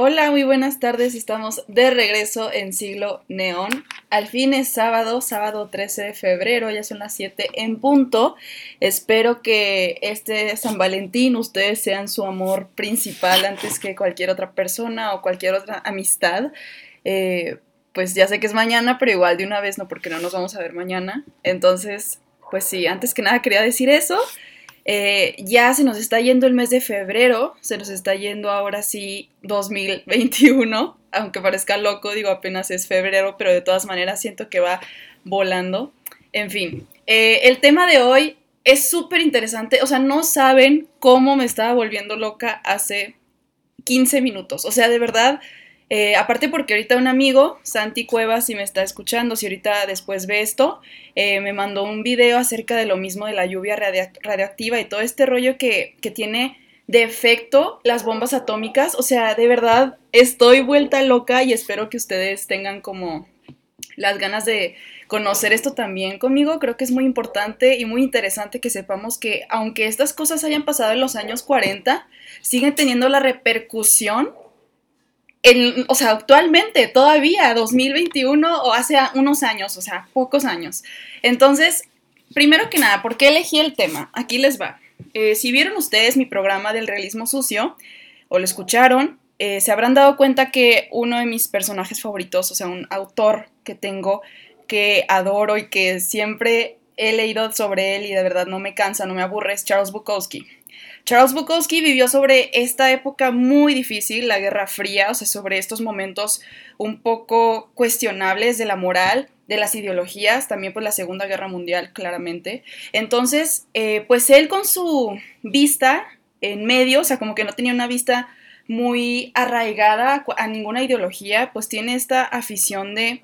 Hola, muy buenas tardes. Estamos de regreso en Siglo Neón. Al fin es sábado, sábado 13 de febrero, ya son las 7 en punto. Espero que este San Valentín ustedes sean su amor principal antes que cualquier otra persona o cualquier otra amistad. Eh, pues ya sé que es mañana, pero igual de una vez no, porque no nos vamos a ver mañana. Entonces, pues sí, antes que nada quería decir eso. Eh, ya se nos está yendo el mes de febrero, se nos está yendo ahora sí 2021, aunque parezca loco, digo apenas es febrero, pero de todas maneras siento que va volando. En fin, eh, el tema de hoy es súper interesante, o sea, no saben cómo me estaba volviendo loca hace 15 minutos, o sea, de verdad eh, aparte porque ahorita un amigo, Santi Cuevas, si me está escuchando, si ahorita después ve esto, eh, me mandó un video acerca de lo mismo de la lluvia radioactiva y todo este rollo que, que tiene de efecto las bombas atómicas. O sea, de verdad estoy vuelta loca y espero que ustedes tengan como las ganas de conocer esto también conmigo. Creo que es muy importante y muy interesante que sepamos que aunque estas cosas hayan pasado en los años 40, siguen teniendo la repercusión o sea, actualmente, todavía, 2021 o hace unos años, o sea, pocos años. Entonces, primero que nada, ¿por qué elegí el tema? Aquí les va. Eh, si vieron ustedes mi programa del realismo sucio o lo escucharon, eh, se habrán dado cuenta que uno de mis personajes favoritos, o sea, un autor que tengo, que adoro y que siempre he leído sobre él y de verdad no me cansa, no me aburre, es Charles Bukowski. Charles Bukowski vivió sobre esta época muy difícil, la Guerra Fría, o sea, sobre estos momentos un poco cuestionables de la moral, de las ideologías, también por la Segunda Guerra Mundial, claramente. Entonces, eh, pues él con su vista en medio, o sea, como que no tenía una vista muy arraigada a ninguna ideología, pues tiene esta afición de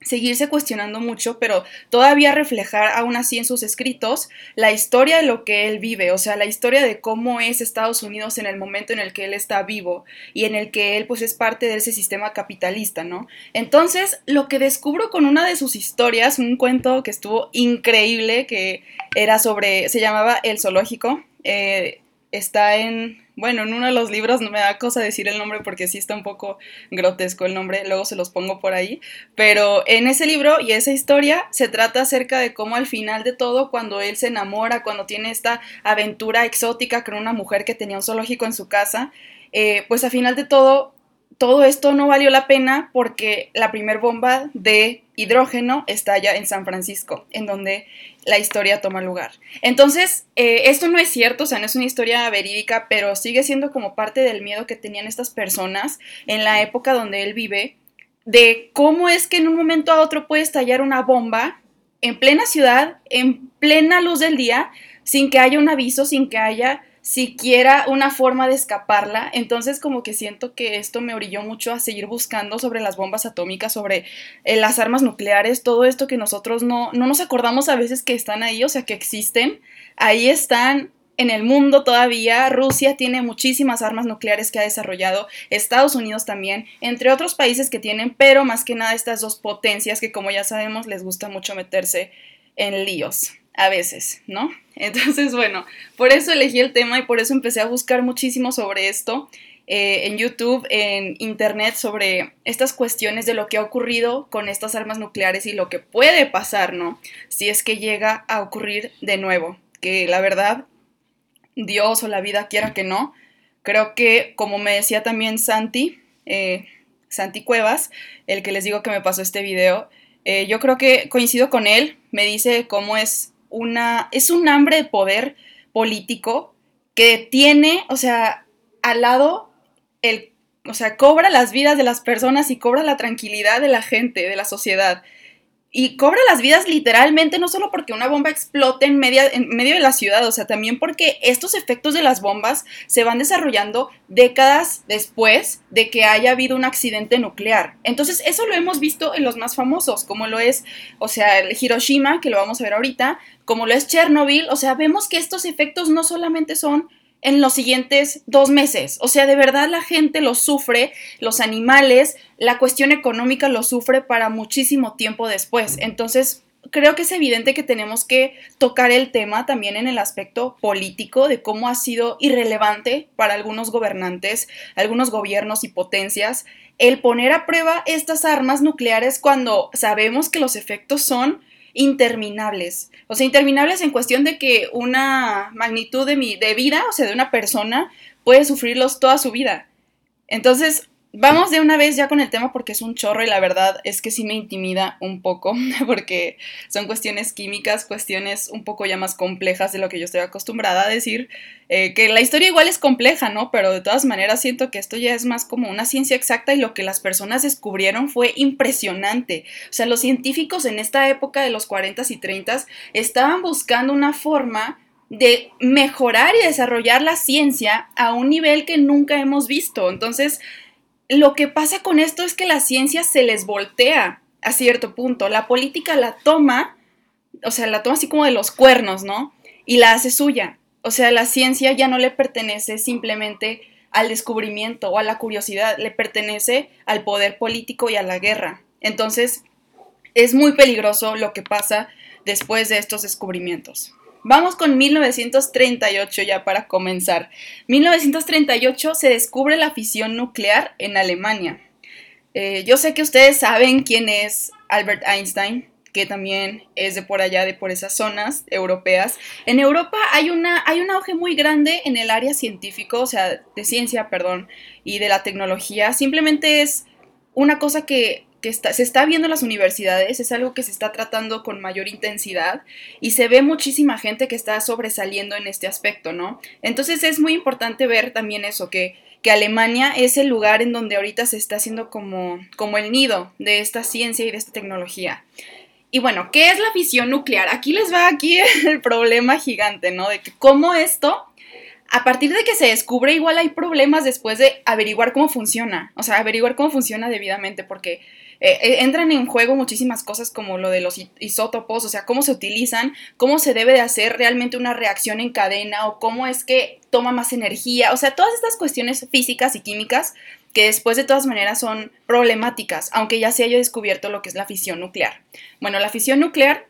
seguirse cuestionando mucho, pero todavía reflejar aún así en sus escritos la historia de lo que él vive, o sea, la historia de cómo es Estados Unidos en el momento en el que él está vivo y en el que él pues es parte de ese sistema capitalista, ¿no? Entonces, lo que descubro con una de sus historias, un cuento que estuvo increíble, que era sobre, se llamaba El Zoológico, eh, está en, bueno, en uno de los libros, no me da cosa decir el nombre porque sí está un poco grotesco el nombre, luego se los pongo por ahí, pero en ese libro y esa historia se trata acerca de cómo al final de todo, cuando él se enamora, cuando tiene esta aventura exótica con una mujer que tenía un zoológico en su casa, eh, pues al final de todo todo esto no valió la pena porque la primer bomba de hidrógeno estalla en San Francisco, en donde la historia toma lugar. Entonces, eh, esto no es cierto, o sea, no es una historia verídica, pero sigue siendo como parte del miedo que tenían estas personas en la época donde él vive, de cómo es que en un momento a otro puede estallar una bomba en plena ciudad, en plena luz del día, sin que haya un aviso, sin que haya siquiera una forma de escaparla. Entonces como que siento que esto me orilló mucho a seguir buscando sobre las bombas atómicas, sobre eh, las armas nucleares, todo esto que nosotros no, no nos acordamos a veces que están ahí, o sea, que existen. Ahí están en el mundo todavía. Rusia tiene muchísimas armas nucleares que ha desarrollado, Estados Unidos también, entre otros países que tienen, pero más que nada estas dos potencias que como ya sabemos les gusta mucho meterse en líos a veces, ¿no? Entonces, bueno, por eso elegí el tema y por eso empecé a buscar muchísimo sobre esto eh, en YouTube, en Internet, sobre estas cuestiones de lo que ha ocurrido con estas armas nucleares y lo que puede pasar, ¿no? Si es que llega a ocurrir de nuevo, que la verdad, Dios o la vida quiera que no, creo que, como me decía también Santi, eh, Santi Cuevas, el que les digo que me pasó este video, eh, yo creo que coincido con él, me dice cómo es una, es un hambre de poder político que tiene, o sea, al lado, el, o sea, cobra las vidas de las personas y cobra la tranquilidad de la gente, de la sociedad y cobra las vidas literalmente, no solo porque una bomba explote en, media, en medio de la ciudad, o sea, también porque estos efectos de las bombas se van desarrollando décadas después de que haya habido un accidente nuclear. Entonces, eso lo hemos visto en los más famosos, como lo es, o sea, el Hiroshima, que lo vamos a ver ahorita, como lo es Chernobyl, o sea, vemos que estos efectos no solamente son en los siguientes dos meses. O sea, de verdad la gente lo sufre, los animales, la cuestión económica lo sufre para muchísimo tiempo después. Entonces, creo que es evidente que tenemos que tocar el tema también en el aspecto político de cómo ha sido irrelevante para algunos gobernantes, algunos gobiernos y potencias el poner a prueba estas armas nucleares cuando sabemos que los efectos son interminables. O sea, interminables en cuestión de que una magnitud de, mi, de vida, o sea, de una persona, puede sufrirlos toda su vida. Entonces, Vamos de una vez ya con el tema porque es un chorro y la verdad es que sí me intimida un poco porque son cuestiones químicas, cuestiones un poco ya más complejas de lo que yo estoy acostumbrada a decir, eh, que la historia igual es compleja, ¿no? Pero de todas maneras siento que esto ya es más como una ciencia exacta y lo que las personas descubrieron fue impresionante. O sea, los científicos en esta época de los 40s y 30s estaban buscando una forma de mejorar y desarrollar la ciencia a un nivel que nunca hemos visto. Entonces, lo que pasa con esto es que la ciencia se les voltea a cierto punto. La política la toma, o sea, la toma así como de los cuernos, ¿no? Y la hace suya. O sea, la ciencia ya no le pertenece simplemente al descubrimiento o a la curiosidad, le pertenece al poder político y a la guerra. Entonces, es muy peligroso lo que pasa después de estos descubrimientos. Vamos con 1938 ya para comenzar. 1938 se descubre la fisión nuclear en Alemania. Eh, yo sé que ustedes saben quién es Albert Einstein, que también es de por allá, de por esas zonas europeas. En Europa hay, una, hay un auge muy grande en el área científico, o sea, de ciencia, perdón, y de la tecnología. Simplemente es una cosa que que se está viendo en las universidades, es algo que se está tratando con mayor intensidad y se ve muchísima gente que está sobresaliendo en este aspecto, ¿no? Entonces es muy importante ver también eso, que, que Alemania es el lugar en donde ahorita se está haciendo como, como el nido de esta ciencia y de esta tecnología. Y bueno, ¿qué es la fisión nuclear? Aquí les va aquí el problema gigante, ¿no? De que cómo esto a partir de que se descubre, igual hay problemas después de averiguar cómo funciona, o sea, averiguar cómo funciona debidamente, porque eh, eh, entran en juego muchísimas cosas como lo de los isótopos, o sea, cómo se utilizan, cómo se debe de hacer realmente una reacción en cadena o cómo es que toma más energía, o sea, todas estas cuestiones físicas y químicas que después de todas maneras son problemáticas, aunque ya se haya descubierto lo que es la fisión nuclear. Bueno, la fisión nuclear,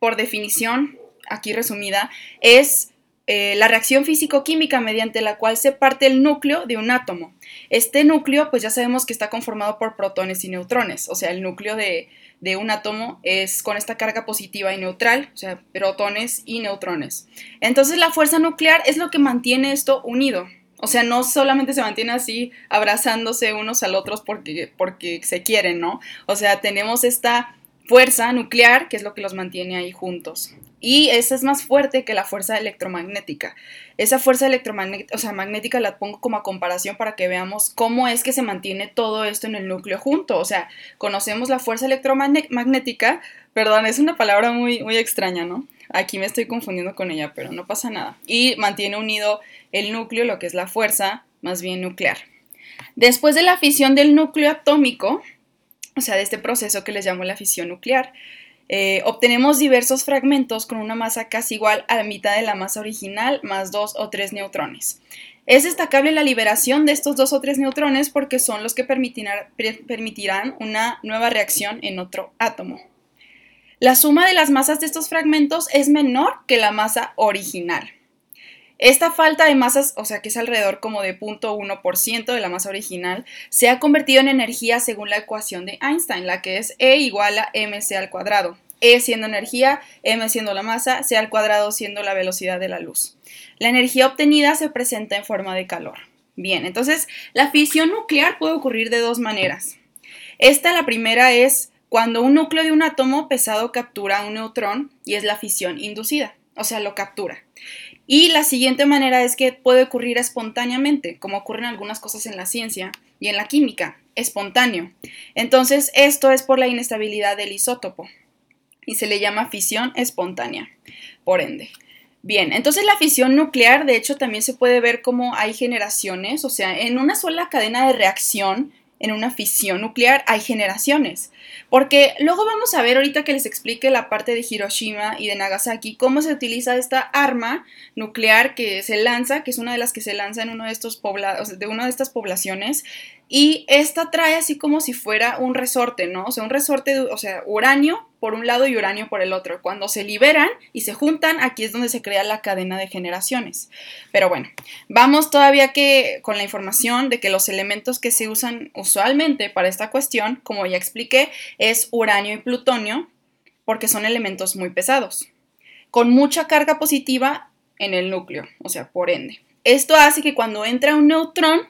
por definición, aquí resumida, es eh, la reacción físico-química mediante la cual se parte el núcleo de un átomo. Este núcleo, pues ya sabemos que está conformado por protones y neutrones, o sea, el núcleo de, de un átomo es con esta carga positiva y neutral, o sea, protones y neutrones. Entonces la fuerza nuclear es lo que mantiene esto unido. O sea, no solamente se mantiene así abrazándose unos al otros porque, porque se quieren, ¿no? O sea, tenemos esta fuerza nuclear que es lo que los mantiene ahí juntos. Y esa es más fuerte que la fuerza electromagnética. Esa fuerza electromagnética, o sea, magnética la pongo como a comparación para que veamos cómo es que se mantiene todo esto en el núcleo junto. O sea, conocemos la fuerza electromagnética, perdón, es una palabra muy, muy extraña, ¿no? Aquí me estoy confundiendo con ella, pero no pasa nada. Y mantiene unido el núcleo, lo que es la fuerza, más bien nuclear. Después de la fisión del núcleo atómico, o sea, de este proceso que les llamo la fisión nuclear, eh, obtenemos diversos fragmentos con una masa casi igual a la mitad de la masa original más dos o tres neutrones. Es destacable la liberación de estos dos o tres neutrones porque son los que permitirán una nueva reacción en otro átomo. La suma de las masas de estos fragmentos es menor que la masa original. Esta falta de masas, o sea que es alrededor como de 0.1% de la masa original, se ha convertido en energía según la ecuación de Einstein, la que es E igual a mc al cuadrado. E siendo energía, m siendo la masa, c al cuadrado siendo la velocidad de la luz. La energía obtenida se presenta en forma de calor. Bien, entonces la fisión nuclear puede ocurrir de dos maneras. Esta, la primera, es cuando un núcleo de un átomo pesado captura un neutrón y es la fisión inducida, o sea, lo captura. Y la siguiente manera es que puede ocurrir espontáneamente, como ocurren algunas cosas en la ciencia y en la química, espontáneo. Entonces, esto es por la inestabilidad del isótopo y se le llama fisión espontánea, por ende. Bien, entonces la fisión nuclear, de hecho, también se puede ver como hay generaciones, o sea, en una sola cadena de reacción en una fisión nuclear hay generaciones. Porque luego vamos a ver ahorita que les explique la parte de Hiroshima y de Nagasaki, cómo se utiliza esta arma nuclear que se lanza, que es una de las que se lanza en uno de estos poblados, de una de estas poblaciones, y esta trae así como si fuera un resorte, ¿no? O sea, un resorte, o sea, uranio por un lado y uranio por el otro. Cuando se liberan y se juntan, aquí es donde se crea la cadena de generaciones. Pero bueno, vamos todavía que con la información de que los elementos que se usan usualmente para esta cuestión, como ya expliqué, es uranio y plutonio, porque son elementos muy pesados, con mucha carga positiva en el núcleo, o sea, por ende. Esto hace que cuando entra un neutrón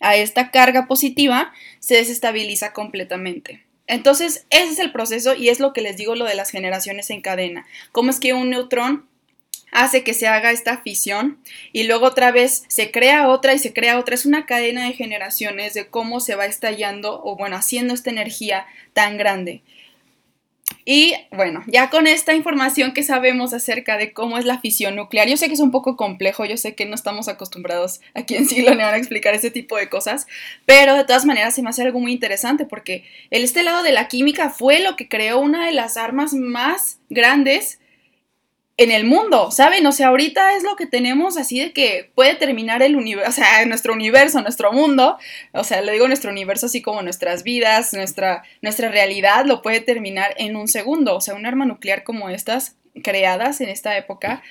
a esta carga positiva, se desestabiliza completamente. Entonces, ese es el proceso y es lo que les digo lo de las generaciones en cadena. ¿Cómo es que un neutrón hace que se haga esta fisión y luego otra vez se crea otra y se crea otra. Es una cadena de generaciones de cómo se va estallando o bueno, haciendo esta energía tan grande. Y bueno, ya con esta información que sabemos acerca de cómo es la fisión nuclear, yo sé que es un poco complejo, yo sé que no estamos acostumbrados aquí en Siglo a explicar ese tipo de cosas, pero de todas maneras se me hace algo muy interesante porque el este lado de la química fue lo que creó una de las armas más grandes en el mundo, ¿saben? O sea, ahorita es lo que tenemos así de que puede terminar el universo, o sea, nuestro universo, nuestro mundo, o sea, le digo nuestro universo así como nuestras vidas, nuestra, nuestra realidad lo puede terminar en un segundo, o sea, un arma nuclear como estas creadas en esta época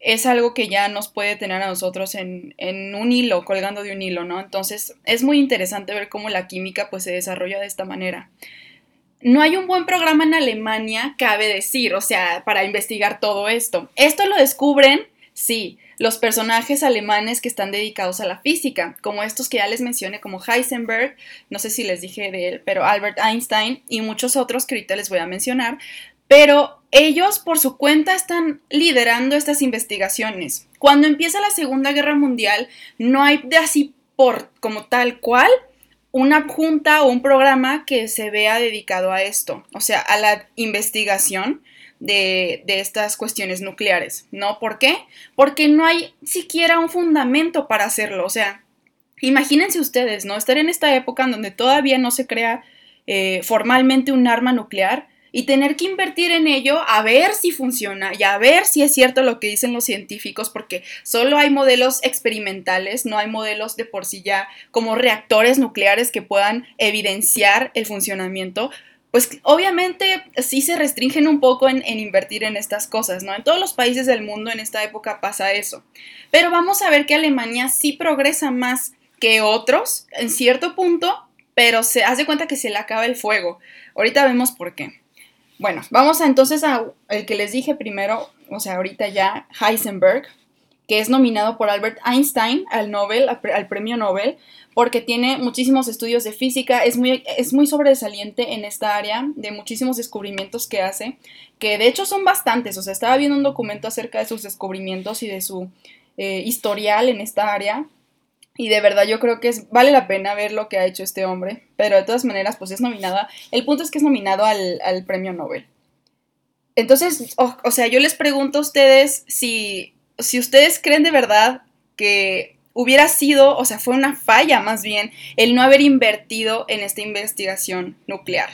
es algo que ya nos puede tener a nosotros en, en un hilo, colgando de un hilo, ¿no? Entonces, es muy interesante ver cómo la química pues se desarrolla de esta manera no hay un buen programa en Alemania, cabe decir, o sea, para investigar todo esto. Esto lo descubren, sí, los personajes alemanes que están dedicados a la física, como estos que ya les mencioné, como Heisenberg, no sé si les dije de él, pero Albert Einstein y muchos otros que ahorita les voy a mencionar, pero ellos por su cuenta están liderando estas investigaciones. Cuando empieza la Segunda Guerra Mundial, no hay de así por como tal cual una junta o un programa que se vea dedicado a esto, o sea, a la investigación de, estas cuestiones nucleares, ¿no? ¿Por qué? Porque no hay siquiera un fundamento para hacerlo, o sea, imagínense ustedes, ¿no? Estar en esta época en donde todavía no se crea eh, formalmente un arma nuclear y tener que invertir en ello a ver si funciona y a ver si es cierto lo que dicen los científicos, porque solo hay modelos experimentales, no hay modelos de por sí ya como reactores nucleares que puedan evidenciar el funcionamiento. Pues obviamente sí se restringen un poco en, invertir en estas cosas, ¿no? En todos los países del mundo en esta época pasa eso. Pero vamos a ver que Alemania sí progresa más que otros en cierto punto, pero se hace cuenta que se le acaba el fuego. Ahorita vemos por qué. Bueno, vamos a, entonces a el que les dije primero, o sea, ahorita ya Heisenberg, que es nominado por Albert Einstein al Nobel, al premio Nobel, porque tiene muchísimos estudios de física, es muy, es muy sobresaliente en esta área, de muchísimos descubrimientos que hace, que de hecho son bastantes, o sea, estaba viendo un documento acerca de sus descubrimientos y de su eh, historial en esta área, y de verdad yo creo que es, vale la pena ver lo que ha hecho este hombre, pero de todas maneras pues es nominada, el punto es que es nominado al, premio Nobel. Entonces, o, sea, yo les pregunto a ustedes si, si ustedes creen de verdad que hubiera sido, o sea, fue una falla más bien, el no haber invertido en esta investigación nuclear.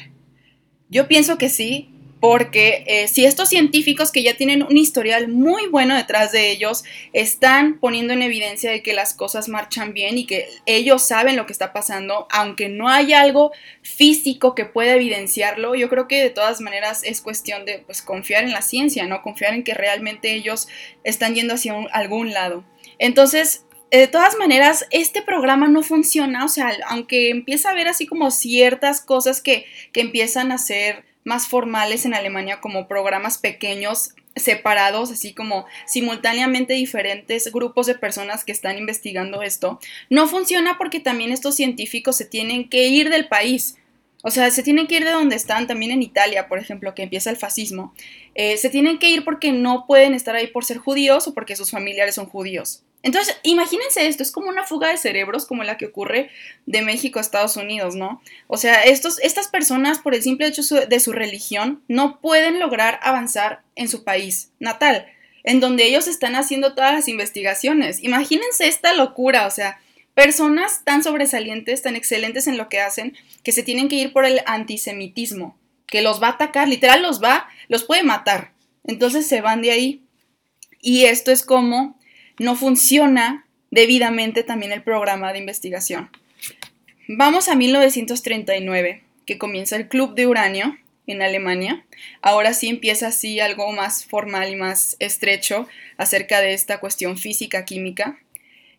Yo pienso que sí, porque eh, si estos científicos que ya tienen un historial muy bueno detrás de ellos están poniendo en evidencia de que las cosas marchan bien y que ellos saben lo que está pasando, aunque no hay algo físico que pueda evidenciarlo, yo creo que de todas maneras es cuestión de pues, confiar en la ciencia, ¿no? Confiar en que realmente ellos están yendo hacia algún lado. Entonces, de todas maneras, este programa no funciona, o sea, aunque empieza a haber así como ciertas cosas que, que empiezan a ser más formales en Alemania como programas pequeños separados, así como simultáneamente diferentes grupos de personas que están investigando esto, no funciona porque también estos científicos se tienen que ir del país. O sea, se tienen que ir de donde están, también en Italia, por ejemplo, que empieza el fascismo. Eh, se tienen que ir porque no pueden estar ahí por ser judíos o porque sus familiares son judíos. Entonces, imagínense esto, es como una fuga de cerebros como la que ocurre de México a Estados Unidos, ¿no? O sea, estos, estas personas, por el simple hecho de su religión, no pueden lograr avanzar en su país natal, en donde ellos están haciendo todas las investigaciones. Imagínense esta locura, o sea, personas tan sobresalientes, tan excelentes en lo que hacen, que se tienen que ir por el antisemitismo, que los va a atacar, literal los va, los puede matar. Entonces se van de ahí. Y esto es como no funciona debidamente también el programa de investigación. Vamos a 1939, que comienza el Club de Uranio, en Alemania. Ahora sí empieza así algo más formal y más estrecho acerca de esta cuestión física-química.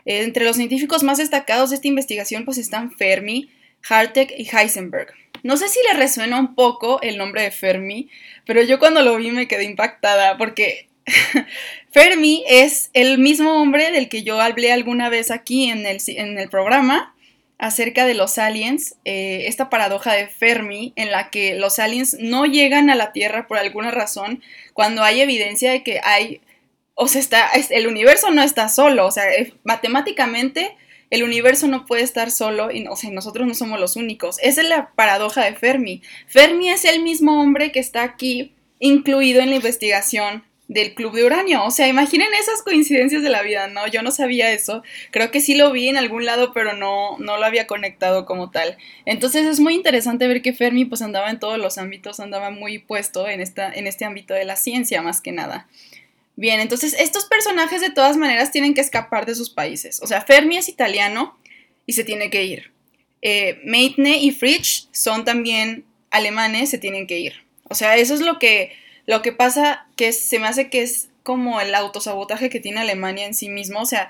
Entre los científicos más destacados de esta investigación pues están Fermi, Hartek y Heisenberg. No sé si le resuena un poco el nombre de Fermi, pero yo cuando lo vi me quedé impactada porque Fermi es el mismo hombre del que yo hablé alguna vez aquí en el, programa acerca de los aliens, eh, esta paradoja de Fermi en la que los aliens no llegan a la Tierra por alguna razón cuando hay evidencia de que hay, o sea, está, el universo no está solo, o sea, matemáticamente el universo no puede estar solo y o sea, nosotros no somos los únicos. Esa es la paradoja de Fermi. Fermi es el mismo hombre que está aquí incluido en la investigación del club de uranio. O sea, imaginen esas coincidencias de la vida, ¿no? Yo no sabía eso. Creo que sí lo vi en algún lado, pero no, no lo había conectado como tal. Entonces es muy interesante ver que Fermi pues andaba en todos los ámbitos, andaba muy puesto en, esta, en este ámbito de la ciencia más que nada. Bien, entonces estos personajes de todas maneras tienen que escapar de sus países. O sea, Fermi es italiano y se tiene que ir. Eh, Meitner y Fritsch son también alemanes, se tienen que ir. O sea, eso es lo que lo que pasa que se me hace que es como el autosabotaje que tiene Alemania en sí mismo. O sea,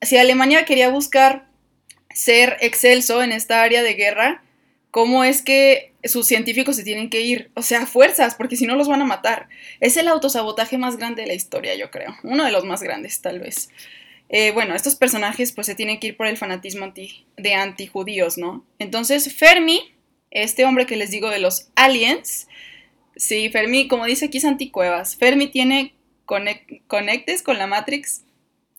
si Alemania quería buscar ser excelso en esta área de guerra, ¿cómo es que sus científicos se tienen que ir? O sea, fuerzas, porque si no los van a matar. Es el autosabotaje más grande de la historia, yo creo. Uno de los más grandes, tal vez. Eh, bueno, estos personajes pues se tienen que ir por el fanatismo de antijudíos, ¿no? Entonces, Fermi, este hombre que les digo de los aliens, Sí, Fermi, como dice aquí Santi Cuevas, Fermi tiene conectes con la Matrix,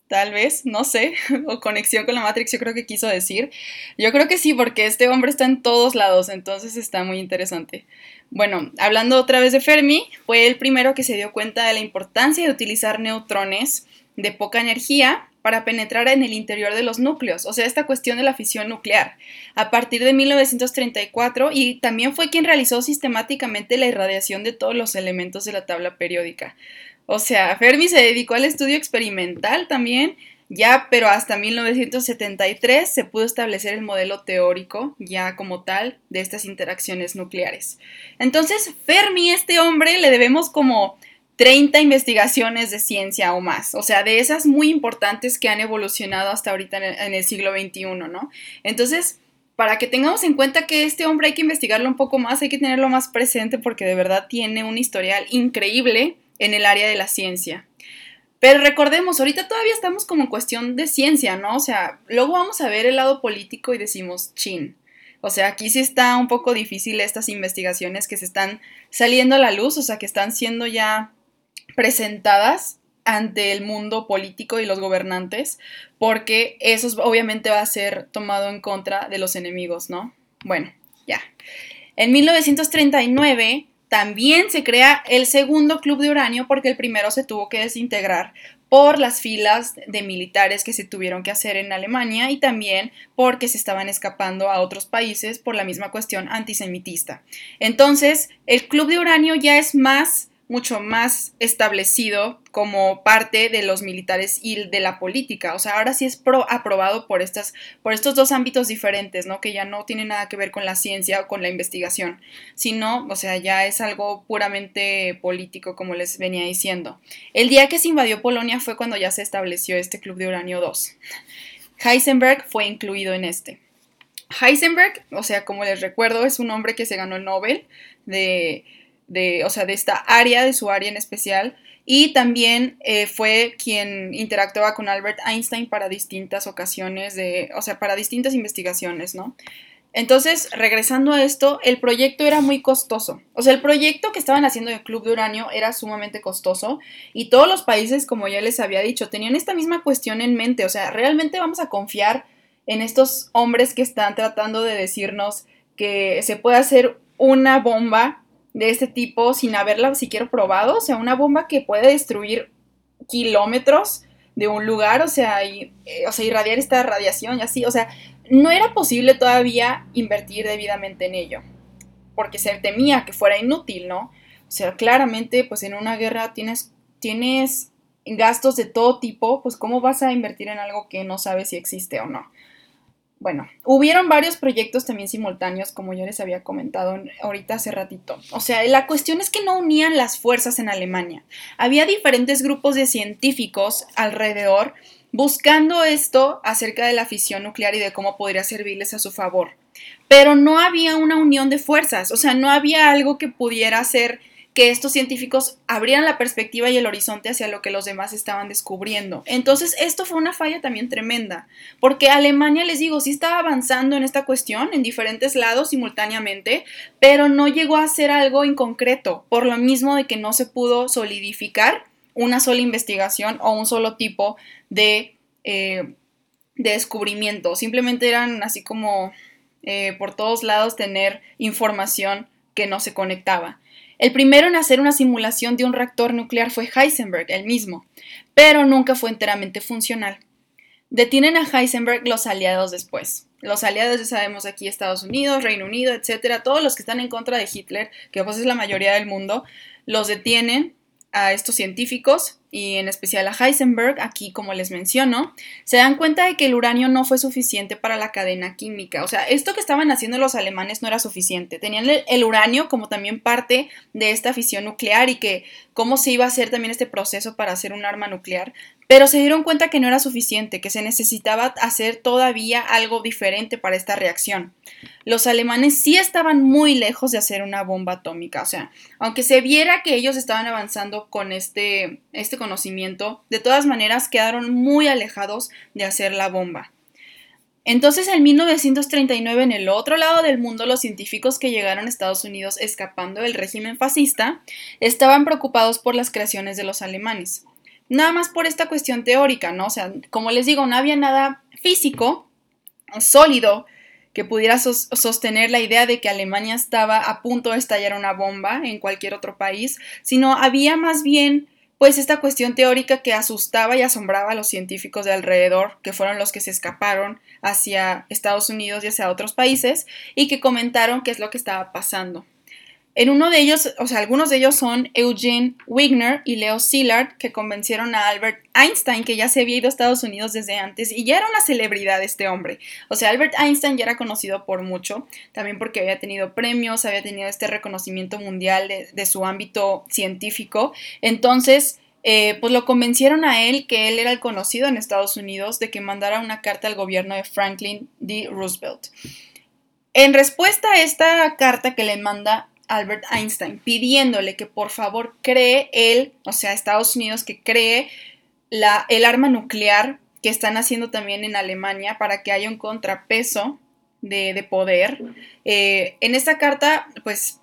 tal vez, no sé, o conexión con la Matrix, yo creo que quiso decir. Yo creo que sí, porque este hombre está en todos lados, entonces está muy interesante. Bueno, hablando otra vez de Fermi, fue el primero que se dio cuenta de la importancia de utilizar neutrones de poca energía para penetrar en el interior de los núcleos, o sea, esta cuestión de la fisión nuclear, a partir de 1934 y también fue quien realizó sistemáticamente la irradiación de todos los elementos de la tabla periódica. O sea, Fermi se dedicó al estudio experimental también, ya, pero hasta 1973 se pudo establecer el modelo teórico, ya como tal, de estas interacciones nucleares. Entonces, Fermi, este hombre, le debemos como 30 investigaciones de ciencia o más, o sea, de esas muy importantes que han evolucionado hasta ahorita en el, siglo XXI, ¿no? Entonces, para que tengamos en cuenta que este hombre hay que investigarlo un poco más, hay que tenerlo más presente porque de verdad tiene un historial increíble en el área de la ciencia. Pero recordemos, ahorita todavía estamos como en cuestión de ciencia, ¿no? O sea, luego vamos a ver el lado político y decimos, chin. O sea, aquí sí está un poco difícil estas investigaciones que se están saliendo a la luz, o sea, que están siendo ya presentadas ante el mundo político y los gobernantes, porque eso obviamente va a ser tomado en contra de los enemigos, ¿no? Bueno, ya. En 1939 también se crea el segundo club de uranio porque el primero se tuvo que desintegrar por las filas de militares que se tuvieron que hacer en Alemania y también porque se estaban escapando a otros países por la misma cuestión antisemitista. Entonces, el club de uranio ya es más mucho más establecido como parte de los militares y de la política. O sea, ahora sí es pro aprobado por, estas, por estos dos ámbitos diferentes, ¿no? Que ya no tienen nada que ver con la ciencia o con la investigación, sino, o sea, ya es algo puramente político, como les venía diciendo. El día que se invadió Polonia fue cuando ya se estableció este Club de Uranio 2. Heisenberg fue incluido en este. Heisenberg, o sea, como les recuerdo, es un hombre que se ganó el Nobel de de, o sea, de esta área, de su área en especial, y también eh, fue quien interactuaba con Albert Einstein para distintas ocasiones, de, o sea, para distintas investigaciones, ¿no? Entonces, regresando a esto, el proyecto era muy costoso. O sea, el proyecto que estaban haciendo en el Club de Uranio era sumamente costoso y todos los países, como ya les había dicho, tenían esta misma cuestión en mente. O sea, ¿realmente vamos a confiar en estos hombres que están tratando de decirnos que se puede hacer una bomba de este tipo sin haberla siquiera probado, o sea, una bomba que puede destruir kilómetros de un lugar, o sea, y, eh, o sea, irradiar esta radiación y así, o sea, no era posible todavía invertir debidamente en ello, porque se temía que fuera inútil, ¿no? O sea, claramente, pues en una guerra tienes, tienes gastos de todo tipo, pues ¿cómo vas a invertir en algo que no sabes si existe o no? Bueno, hubieron varios proyectos también simultáneos, como yo les había comentado ahorita hace ratito. O sea, la cuestión es que no unían las fuerzas en Alemania. Había diferentes grupos de científicos alrededor buscando esto acerca de la fisión nuclear y de cómo podría servirles a su favor. Pero no había una unión de fuerzas, o sea, no había algo que pudiera hacer que estos científicos abrieran la perspectiva y el horizonte hacia lo que los demás estaban descubriendo. Entonces, esto fue una falla también tremenda, porque Alemania, les digo, sí estaba avanzando en esta cuestión en diferentes lados simultáneamente, pero no llegó a hacer algo en concreto, por lo mismo de que no se pudo solidificar una sola investigación o un solo tipo de, eh, de descubrimiento. Simplemente eran así como eh, por todos lados tener información que no se conectaba. El primero en hacer una simulación de un reactor nuclear fue Heisenberg, el mismo, pero nunca fue enteramente funcional. Detienen a Heisenberg los aliados después. Los aliados ya sabemos aquí Estados Unidos, Reino Unido, etcétera, todos los que están en contra de Hitler, que pues es la mayoría del mundo, los detienen a estos científicos y en especial a Heisenberg, aquí como les menciono, se dan cuenta de que el uranio no fue suficiente para la cadena química. O sea, esto que estaban haciendo los alemanes no era suficiente. Tenían el uranio como también parte de esta fisión nuclear y que cómo se iba a hacer también este proceso para hacer un arma nuclear, pero se dieron cuenta que no era suficiente, que se necesitaba hacer todavía algo diferente para esta reacción. Los alemanes sí estaban muy lejos de hacer una bomba atómica, o sea, aunque se viera que ellos estaban avanzando con este, este conocimiento, de todas maneras quedaron muy alejados de hacer la bomba. Entonces, en 1939, en el otro lado del mundo, los científicos que llegaron a Estados Unidos escapando del régimen fascista estaban preocupados por las creaciones de los alemanes nada más por esta cuestión teórica, ¿no? O sea, como les digo, no había nada físico, sólido, que pudiera sostener la idea de que Alemania estaba a punto de estallar una bomba en cualquier otro país, sino había más bien pues esta cuestión teórica que asustaba y asombraba a los científicos de alrededor, que fueron los que se escaparon hacia Estados Unidos y hacia otros países, y que comentaron qué es lo que estaba pasando. En uno de ellos, o sea, algunos de ellos son Eugene Wigner y Leo Szilard, que convencieron a Albert Einstein, que ya se había ido a Estados Unidos desde antes y ya era una celebridad este hombre. O sea, Albert Einstein ya era conocido por mucho, también porque había tenido premios, había tenido este reconocimiento mundial de, su ámbito científico. Entonces, eh, pues lo convencieron a él, que él era el conocido en Estados Unidos, de que mandara una carta al gobierno de Franklin D. Roosevelt. En respuesta a esta carta que le manda Albert Einstein, pidiéndole que por favor cree él, o sea, Estados Unidos, que cree la, el arma nuclear que están haciendo también en Alemania para que haya un contrapeso de, poder. Eh, en esta carta, pues,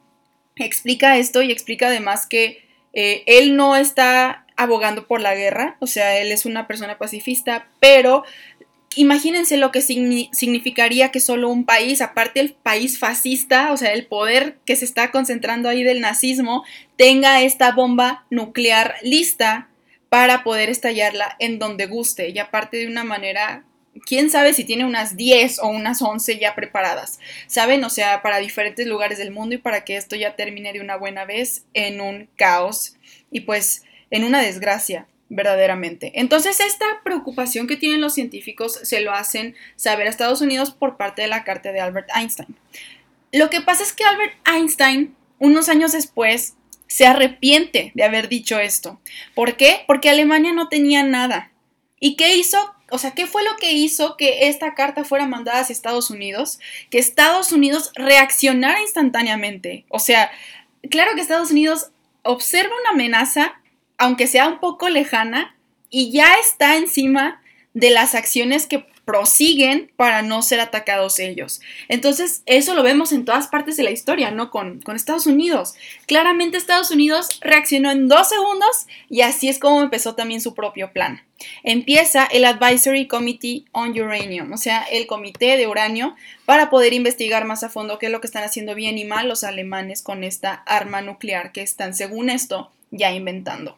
explica esto y explica además que eh, él no está abogando por la guerra, o sea, él es una persona pacifista, pero imagínense lo que significaría que solo un país, aparte el país fascista, o sea, el poder que se está concentrando ahí del nazismo, tenga esta bomba nuclear lista para poder estallarla en donde guste. Y aparte de una manera quién sabe si tiene unas 10 o unas 11 ya preparadas, ¿saben? O sea, para diferentes lugares del mundo y para que esto ya termine de una buena vez en un caos y pues en una desgracia verdaderamente. Entonces, esta preocupación que tienen los científicos se lo hacen saber a Estados Unidos por parte de la carta de Albert Einstein. Lo que pasa es que Albert Einstein, unos años después, se arrepiente de haber dicho esto. ¿Por qué? Porque Alemania no tenía nada. ¿Y qué hizo? O sea, ¿qué fue lo que hizo que esta carta fuera mandada hacia Estados Unidos? Que Estados Unidos reaccionara instantáneamente. O sea, claro que Estados Unidos observa una amenaza aunque sea un poco lejana, y ya está encima de las acciones que prosiguen para no ser atacados ellos. Entonces, eso lo vemos en todas partes de la historia, ¿no? Con, Estados Unidos. Claramente Estados Unidos reaccionó en dos segundos y así es como empezó también su propio plan. Empieza el Advisory Committee on Uranium, o sea, el comité de uranio, para poder investigar más a fondo qué es lo que están haciendo bien y mal los alemanes con esta arma nuclear que están, según esto, ya inventando.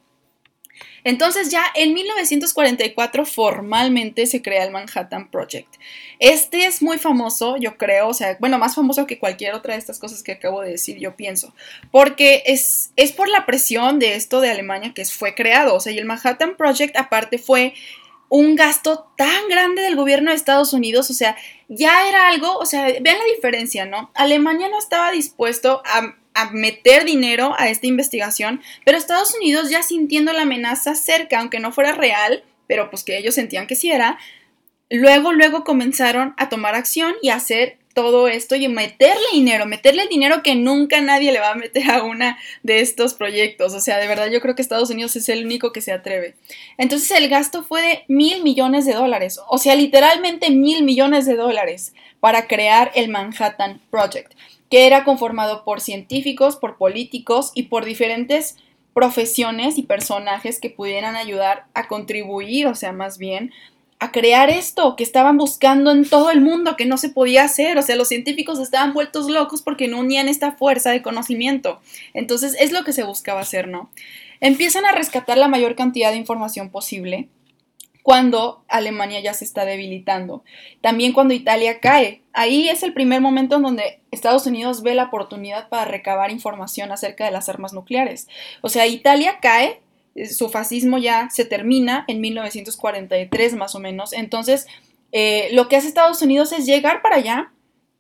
Entonces ya en 1944 formalmente se crea el Manhattan Project. Este es muy famoso, yo creo, o sea, bueno, más famoso que cualquier otra de estas cosas que acabo de decir, yo pienso, porque es, es por la presión de esto de Alemania que fue creado, o sea, y el Manhattan Project aparte fue un gasto tan grande del gobierno de Estados Unidos, o sea, ya era algo, o sea, vean la diferencia, ¿no? Alemania no estaba dispuesto a, a, meter dinero a esta investigación, pero Estados Unidos ya sintiendo la amenaza cerca, aunque no fuera real, pero pues que ellos sentían que sí era, luego, luego comenzaron a tomar acción y a hacer todo esto y meterle dinero, meterle dinero que nunca nadie le va a meter a una de estos proyectos. O sea, de verdad yo creo que Estados Unidos es el único que se atreve. Entonces el gasto fue de mil millones de dólares, o sea, literalmente mil millones de dólares para crear el Manhattan Project, que era conformado por científicos, por políticos y por diferentes profesiones y personajes que pudieran ayudar a contribuir, o sea, más bien a crear esto que estaban buscando en todo el mundo, que no se podía hacer. O sea, los científicos estaban vueltos locos porque no unían esta fuerza de conocimiento. Entonces es lo que se buscaba hacer, ¿no? Empiezan a rescatar la mayor cantidad de información posible cuando Alemania ya se está debilitando. También cuando Italia cae. Ahí es el primer momento en donde Estados Unidos ve la oportunidad para recabar información acerca de las armas nucleares. O sea, Italia cae su fascismo ya se termina en 1943 más o menos. Entonces, eh, lo que hace Estados Unidos es llegar para allá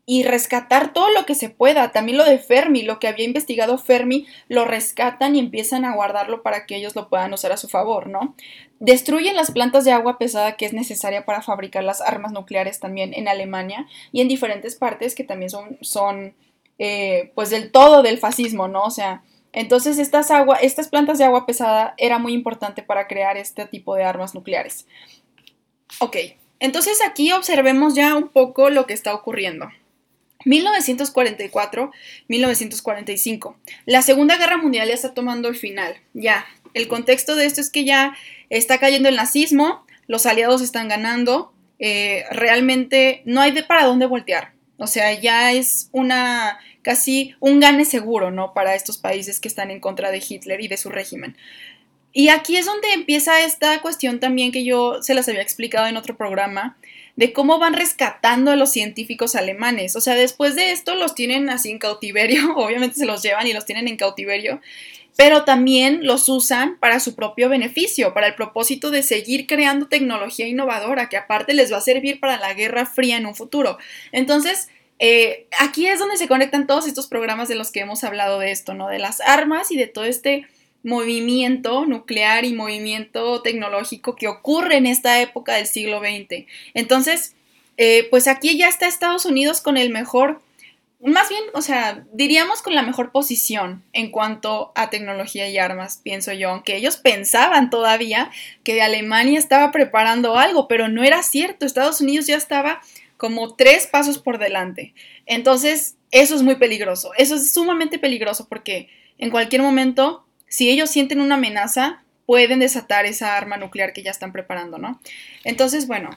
y rescatar todo lo que se pueda. También lo de Fermi, lo que había investigado Fermi, lo rescatan y empiezan a guardarlo para que ellos lo puedan usar a su favor, ¿no? Destruyen las plantas de agua pesada que es necesaria para fabricar las armas nucleares también en Alemania y en diferentes partes que también son, son eh, pues del todo del fascismo, ¿no? O sea, entonces estas, agua, estas plantas de agua pesada era muy importante para crear este tipo de armas nucleares. Ok, entonces aquí observemos ya un poco lo que está ocurriendo. 1944-1945. La Segunda Guerra Mundial ya está tomando el final. Ya, el contexto de esto es que ya está cayendo el nazismo, los aliados están ganando, eh, realmente no hay de para dónde voltear. O sea, ya es una casi un gane seguro, ¿no? Para estos países que están en contra de Hitler y de su régimen. Y aquí es donde empieza esta cuestión también que yo se las había explicado en otro programa, de cómo van rescatando a los científicos alemanes. O sea, después de esto los tienen así en cautiverio, obviamente se los llevan y los tienen en cautiverio, pero también los usan para su propio beneficio, para el propósito de seguir creando tecnología innovadora que aparte les va a servir para la Guerra Fría en un futuro. Entonces, eh, aquí es donde se conectan todos estos programas de los que hemos hablado de esto, ¿no? De las armas y de todo este movimiento nuclear y movimiento tecnológico que ocurre en esta época del siglo XX. Entonces, eh, pues aquí ya está Estados Unidos con el mejor, más bien, o sea, diríamos con la mejor posición en cuanto a tecnología y armas, pienso yo, aunque ellos pensaban todavía que Alemania estaba preparando algo, pero no era cierto, Estados Unidos ya estaba como tres pasos por delante. Entonces, eso es muy peligroso. Eso es sumamente peligroso porque en cualquier momento, si ellos sienten una amenaza, pueden desatar esa arma nuclear que ya están preparando, ¿no? Entonces, bueno,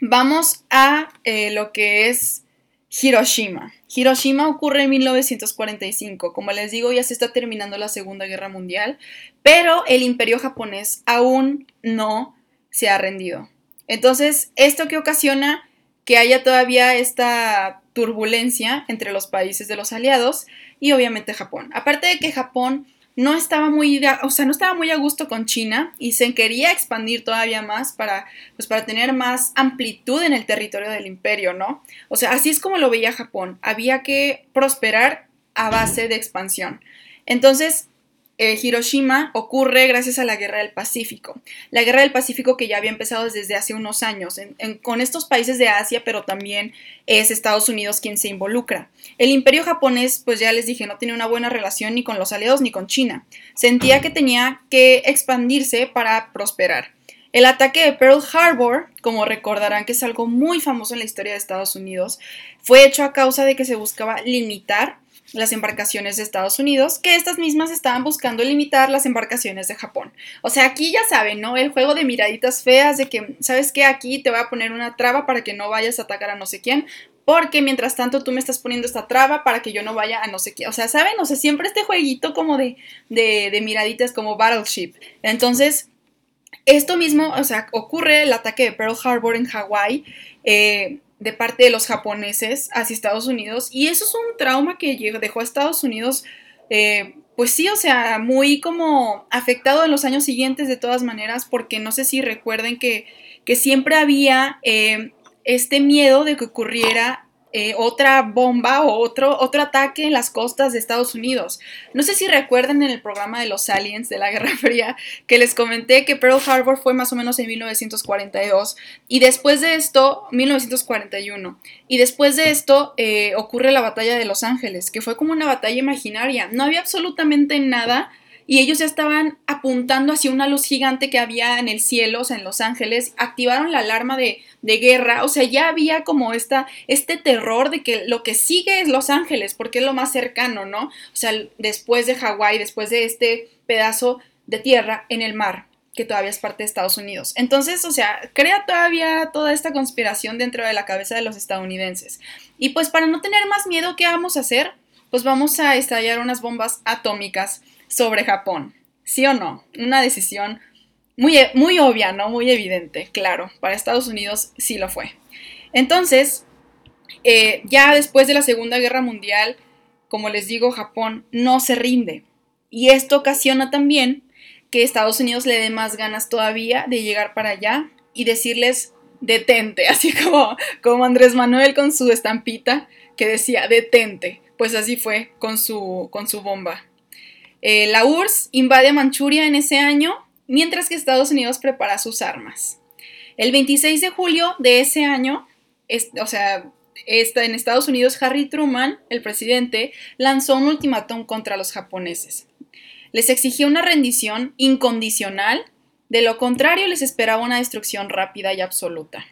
vamos a eh, lo que es Hiroshima. Hiroshima ocurre en 1945. Como les digo, ya se está terminando la Segunda Guerra Mundial, pero el imperio japonés aún no se ha rendido. Entonces, ¿esto qué ocasiona? que haya todavía esta turbulencia entre los países de los aliados y obviamente Japón. Aparte de que Japón no estaba muy, o sea, no estaba muy a gusto con China y se quería expandir todavía más para, pues, para tener más amplitud en el territorio del imperio, ¿no? O sea, así es como lo veía Japón. Había que prosperar a base de expansión. Entonces, eh, Hiroshima ocurre gracias a la Guerra del Pacífico. La Guerra del Pacífico que ya había empezado desde hace unos años con estos países de Asia, pero también es Estados Unidos quien se involucra. El imperio japonés, pues ya les dije, no tenía una buena relación ni con los aliados ni con China. Sentía que tenía que expandirse para prosperar. El ataque de Pearl Harbor, como recordarán que es algo muy famoso en la historia de Estados Unidos, fue hecho a causa de que se buscaba limitar las embarcaciones de Estados Unidos, que estas mismas estaban buscando limitar las embarcaciones de Japón. O sea, aquí ya saben, ¿no? El juego de miraditas feas de que, ¿sabes qué? Aquí te voy a poner una traba para que no vayas a atacar a no sé quién, porque mientras tanto tú me estás poniendo esta traba para que yo no vaya a no sé qué. O sea, ¿saben? O sea, siempre este jueguito como de, de, de miraditas como Battleship. Entonces, esto mismo, o sea, ocurre el ataque de Pearl Harbor en Hawái. Eh, de parte de los japoneses hacia Estados Unidos y eso es un trauma que dejó a Estados Unidos eh, pues sí, o sea, muy como afectado en los años siguientes de todas maneras porque no sé si recuerden que, que siempre había eh, este miedo de que ocurriera eh, otra bomba o otro, otro ataque en las costas de Estados Unidos. No sé si recuerdan en el programa de los aliens de la Guerra Fría que les comenté que Pearl Harbor fue más o menos en 1942 y después de esto, 1941, y después de esto eh, ocurre la batalla de Los Ángeles, que fue como una batalla imaginaria. No había absolutamente nada y ellos ya estaban apuntando hacia una luz gigante que había en el cielo, o sea, en Los Ángeles, activaron la alarma de, guerra, o sea, ya había como esta, este terror de que lo que sigue es Los Ángeles, porque es lo más cercano, ¿no? O sea, después de Hawái, después de este pedazo de tierra en el mar que todavía es parte de Estados Unidos. Entonces, o sea, crea todavía toda esta conspiración dentro de la cabeza de los estadounidenses. Y pues para no tener más miedo, ¿qué vamos a hacer? Pues vamos a estallar unas bombas atómicas sobre Japón. ¿Sí o no? Una decisión muy, muy obvia, ¿no? Muy evidente, claro. Para Estados Unidos sí lo fue. Entonces, eh, ya después de la Segunda Guerra Mundial, como les digo, Japón no se rinde. Y esto ocasiona también que Estados Unidos le dé más ganas todavía de llegar para allá y decirles detente, así como, como Andrés Manuel con su estampita que decía detente. Pues así fue con su, con su bomba. Eh, la URSS invade Manchuria en ese año, mientras que Estados Unidos prepara sus armas. El 26 de julio de ese año, o sea, en Estados Unidos, Harry Truman, el presidente, lanzó un ultimátum contra los japoneses. Les exigía una rendición incondicional, de lo contrario les esperaba una destrucción rápida y absoluta.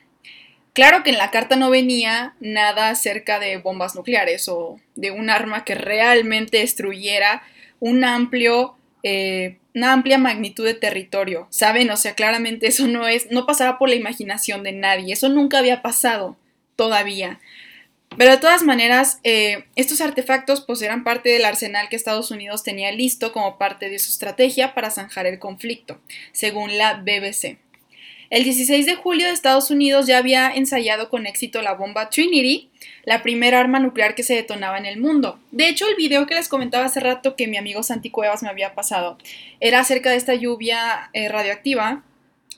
Claro que en la carta no venía nada acerca de bombas nucleares o de un arma que realmente destruyera un amplio, eh, una amplia magnitud de territorio, ¿saben? O sea, claramente eso no es, no pasaba por la imaginación de nadie, eso nunca había pasado todavía. Pero de todas maneras, eh, estos artefactos pues eran parte del arsenal que Estados Unidos tenía listo como parte de su estrategia para zanjar el conflicto, según la BBC. El 16 de julio de Estados Unidos ya había ensayado con éxito la bomba Trinity, la primera arma nuclear que se detonaba en el mundo. De hecho, el video que les comentaba hace rato que mi amigo Santi Cuevas me había pasado era acerca de esta lluvia eh, radioactiva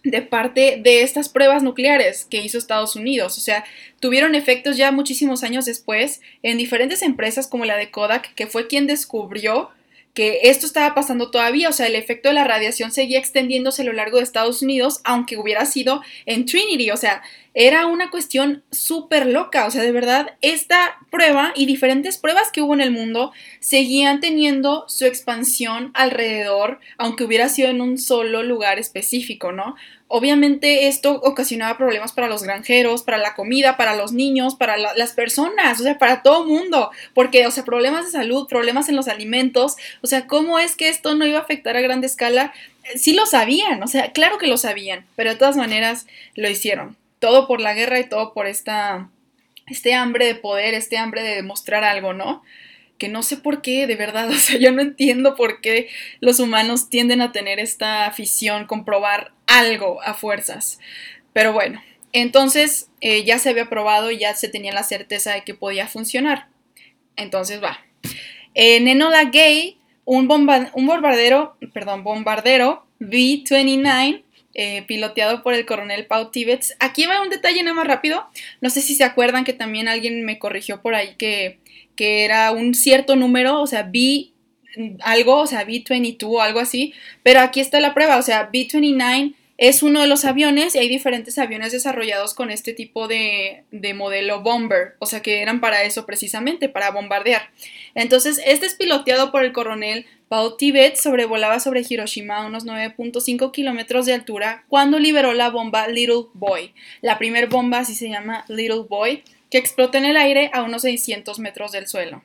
de parte de estas pruebas nucleares que hizo Estados Unidos. O sea, tuvieron efectos ya muchísimos años después en diferentes empresas como la de Kodak, que fue quien descubrió que esto estaba pasando todavía, o sea, el efecto de la radiación seguía extendiéndose a lo largo de Estados Unidos, aunque hubiera sido en Trinity, o sea, era una cuestión súper loca, o sea, de verdad, esta prueba y diferentes pruebas que hubo en el mundo seguían teniendo su expansión alrededor, aunque hubiera sido en un solo lugar específico, ¿no? Obviamente esto ocasionaba problemas para los granjeros, para la comida, para los niños, para las personas, o sea, para todo mundo, porque, o sea, problemas de salud, problemas en los alimentos, o sea, ¿cómo es que esto no iba a afectar a gran escala? Sí lo sabían, o sea, claro que lo sabían, pero de todas maneras lo hicieron. Todo por la guerra y todo por esta, este hambre de poder, este hambre de demostrar algo, ¿no? que no sé por qué, de verdad, o sea, yo no entiendo por qué los humanos tienden a tener esta afición, comprobar algo a fuerzas. Pero bueno, entonces eh, ya se había probado y ya se tenía la certeza de que podía funcionar. Entonces va. En Enola Gay, un, un bombardero, perdón, bombardero B-29 eh, piloteado por el coronel Pau Tibets. Aquí va un detalle nada más rápido. No sé si se acuerdan que también alguien me corrigió por ahí que que era un cierto número, o sea, B algo, o sea, B22 o algo así, pero aquí está la prueba, o sea, B29 es uno de los aviones y hay diferentes aviones desarrollados con este tipo de, de, modelo bomber, o sea que eran para eso precisamente, para bombardear. Entonces, este es piloteado por el coronel Paul Tibet, sobrevolaba sobre Hiroshima a unos 9.5 kilómetros de altura cuando liberó la bomba Little Boy. La primera bomba así se llama Little Boy que explota en el aire a unos 600 metros del suelo.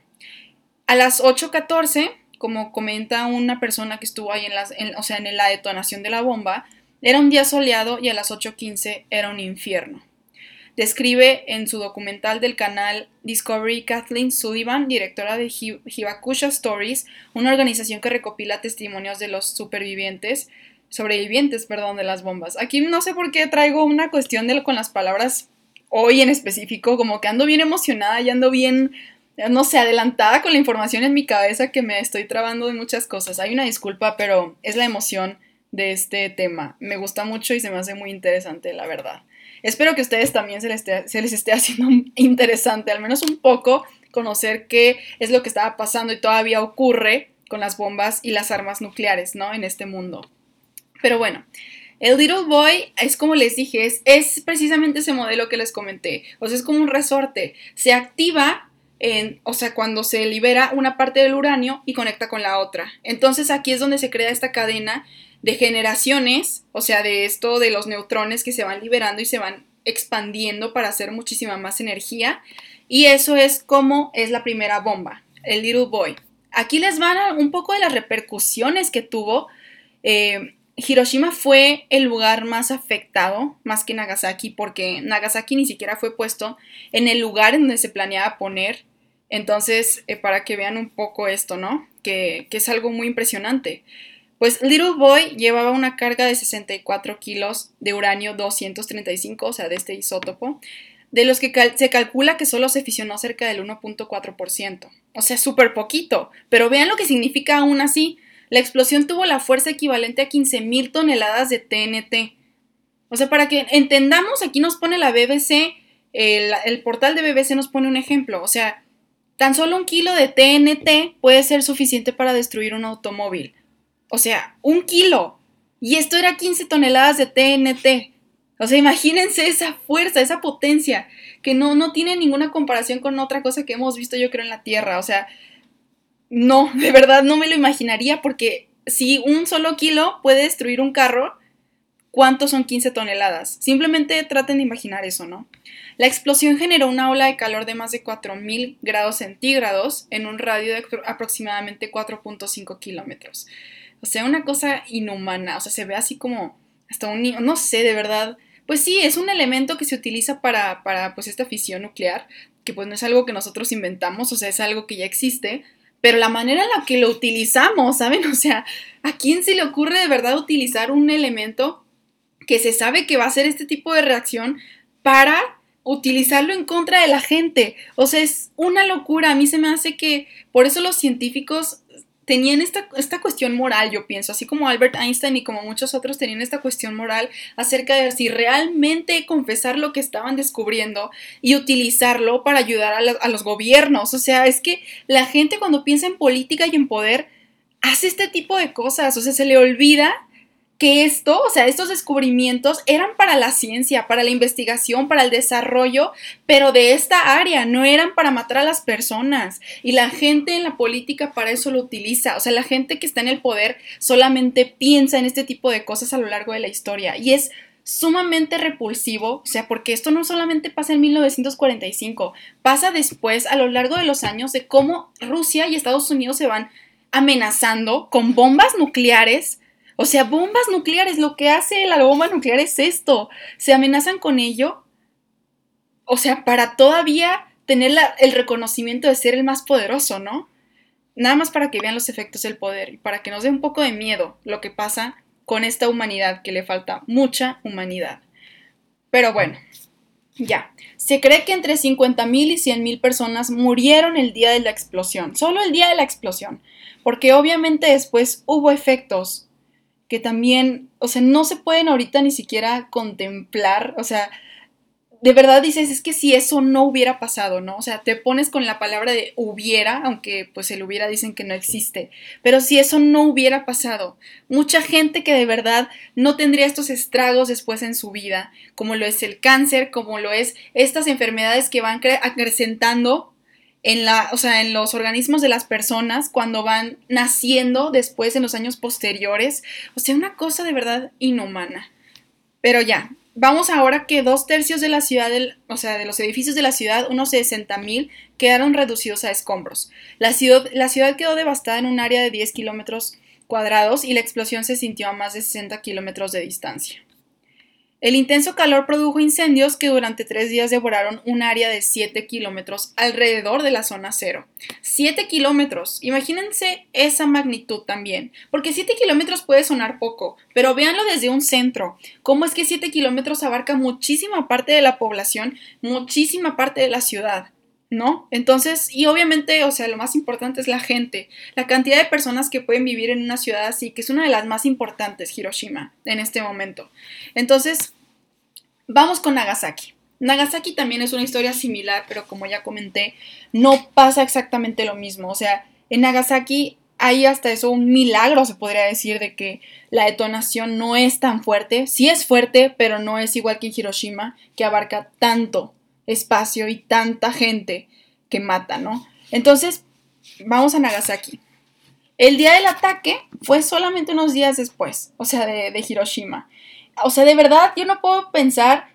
A las 8.14, como comenta una persona que estuvo ahí en, las, o sea, en la detonación de la bomba, era un día soleado y a las 8.15 era un infierno. Describe en su documental del canal Discovery Kathleen Sullivan, directora de Hibakusha Stories, una organización que recopila testimonios de los supervivientes, sobrevivientes, perdón, de las bombas. Aquí no sé por qué traigo una cuestión de, con las palabras hoy en específico, como que ando bien emocionada y ando bien, no sé, adelantada con la información en mi cabeza que me estoy trabando de muchas cosas. Hay una disculpa, pero es la emoción de este tema. Me gusta mucho y se me hace muy interesante, la verdad. Espero que a ustedes también se les, esté, se les esté haciendo interesante, al menos un poco, conocer qué es lo que estaba pasando y todavía ocurre con las bombas y las armas nucleares, ¿no? En este mundo. Pero bueno, el Little Boy es como les dije, es, es precisamente ese modelo que les comenté. O sea, es como un resorte. Se activa en, o sea, cuando se libera una parte del uranio y conecta con la otra. Entonces aquí es donde se crea esta cadena de generaciones, o sea, de esto de los neutrones que se van liberando y se van expandiendo para hacer muchísima más energía. Y eso es como es la primera bomba, el Little Boy. Aquí les van un poco de las repercusiones que tuvo. Eh, Hiroshima fue el lugar más afectado, más que Nagasaki, porque Nagasaki ni siquiera fue puesto en el lugar en donde se planeaba poner. Entonces, eh, para que vean un poco esto, ¿no? Que, que, es algo muy impresionante. Pues Little Boy llevaba una carga de 64 kilos de uranio 235, o sea, de este isótopo, de los que se calcula que solo se fisionó cerca del 1.4%. O sea, súper poquito. Pero vean lo que significa aún así. La explosión tuvo la fuerza equivalente a 15.000 toneladas de TNT. O sea, para que entendamos, aquí nos pone la BBC, el, el portal de BBC nos pone un ejemplo. O sea, tan solo un kilo de TNT puede ser suficiente para destruir un automóvil. O sea, un kilo. Y esto era 15 toneladas de TNT. O sea, imagínense esa fuerza, esa potencia, que no, no tiene ninguna comparación con otra cosa que hemos visto, yo creo, en la Tierra. O sea, no, de verdad no me lo imaginaría porque si un solo kilo puede destruir un carro, ¿cuántos son 15 toneladas? Simplemente traten de imaginar eso, ¿no? La explosión generó una ola de calor de más de 4.000 grados centígrados en un radio de aproximadamente 4.5 kilómetros. O sea, una cosa inhumana, o sea, se ve así como hasta un... no sé, de verdad pues sí, es un elemento que se utiliza para, para pues esta fisión nuclear, que pues no es algo que nosotros inventamos, o sea, es algo que ya existe, pero la manera en la que lo utilizamos, ¿saben? O sea, ¿a quién se le ocurre de verdad utilizar un elemento que se sabe que va a hacer este tipo de reacción para utilizarlo en contra de la gente? O sea, es una locura. A mí se me hace que por eso los científicos tenían esta, esta cuestión moral, yo pienso, así como Albert Einstein y como muchos otros tenían esta cuestión moral acerca de si realmente confesar lo que estaban descubriendo y utilizarlo para ayudar a, a los gobiernos. O sea, es que la gente cuando piensa en política y en poder hace este tipo de cosas, o sea, se le olvida que esto, o sea, estos descubrimientos eran para la ciencia, para la investigación, para el desarrollo, pero de esta área, no eran para matar a las personas. Y la gente en la política para eso lo utiliza. O sea, la gente que está en el poder solamente piensa en este tipo de cosas a lo largo de la historia. Y es sumamente repulsivo, o sea, porque esto no solamente pasa en 1945, pasa después a lo largo de los años de cómo Rusia y Estados Unidos se van amenazando con bombas nucleares o sea, bombas nucleares, lo que hace la bomba nuclear es esto. Se amenazan con ello. O sea, para todavía tener el reconocimiento de ser el más poderoso, ¿no? Nada más para que vean los efectos del poder y para que nos dé un poco de miedo lo que pasa con esta humanidad, que le falta mucha humanidad. Pero bueno, ya. Se cree que entre 50.000 y 100.000 personas murieron el día de la explosión, solo el día de la explosión, porque obviamente después hubo efectos que también, o sea, no se pueden ahorita ni siquiera contemplar, o sea, de verdad dices, es que si eso no hubiera pasado, ¿no? O sea, te pones con la palabra de hubiera, aunque pues el hubiera dicen que no existe, pero si eso no hubiera pasado, mucha gente que de verdad no tendría estos estragos después en su vida, como lo es el cáncer, como lo es estas enfermedades que van acrecentando en, la, o sea, en los organismos de las personas cuando van naciendo después en los años posteriores. O sea, una cosa de verdad inhumana. Pero ya, vamos ahora que dos tercios de la ciudad, o sea, de los edificios de la ciudad, unos 60 mil, quedaron reducidos a escombros. La ciudad, la ciudad quedó devastada en un área de 10 kilómetros cuadrados y la explosión se sintió a más de 60 kilómetros de distancia. El intenso calor produjo incendios que durante tres días devoraron un área de 7 kilómetros alrededor de la zona cero. 7 kilómetros. Imagínense esa magnitud también. Porque 7 kilómetros puede sonar poco, pero véanlo desde un centro. ¿Cómo es que 7 kilómetros abarca muchísima parte de la población, muchísima parte de la ciudad? ¿No? Entonces, y obviamente, o sea, lo más importante es la gente, la cantidad de personas que pueden vivir en una ciudad así, que es una de las más importantes, Hiroshima, en este momento. Entonces, vamos con Nagasaki. Nagasaki también es una historia similar, pero como ya comenté, no pasa exactamente lo mismo. O sea, en Nagasaki hay hasta eso un milagro, se podría decir, de que la detonación no es tan fuerte. Sí es fuerte, pero no es igual que en Hiroshima, que abarca tanto espacio y tanta gente que mata, ¿no? Entonces, vamos a Nagasaki. El día del ataque fue solamente unos días después, o sea, de, de Hiroshima. O sea, de verdad, yo no puedo pensar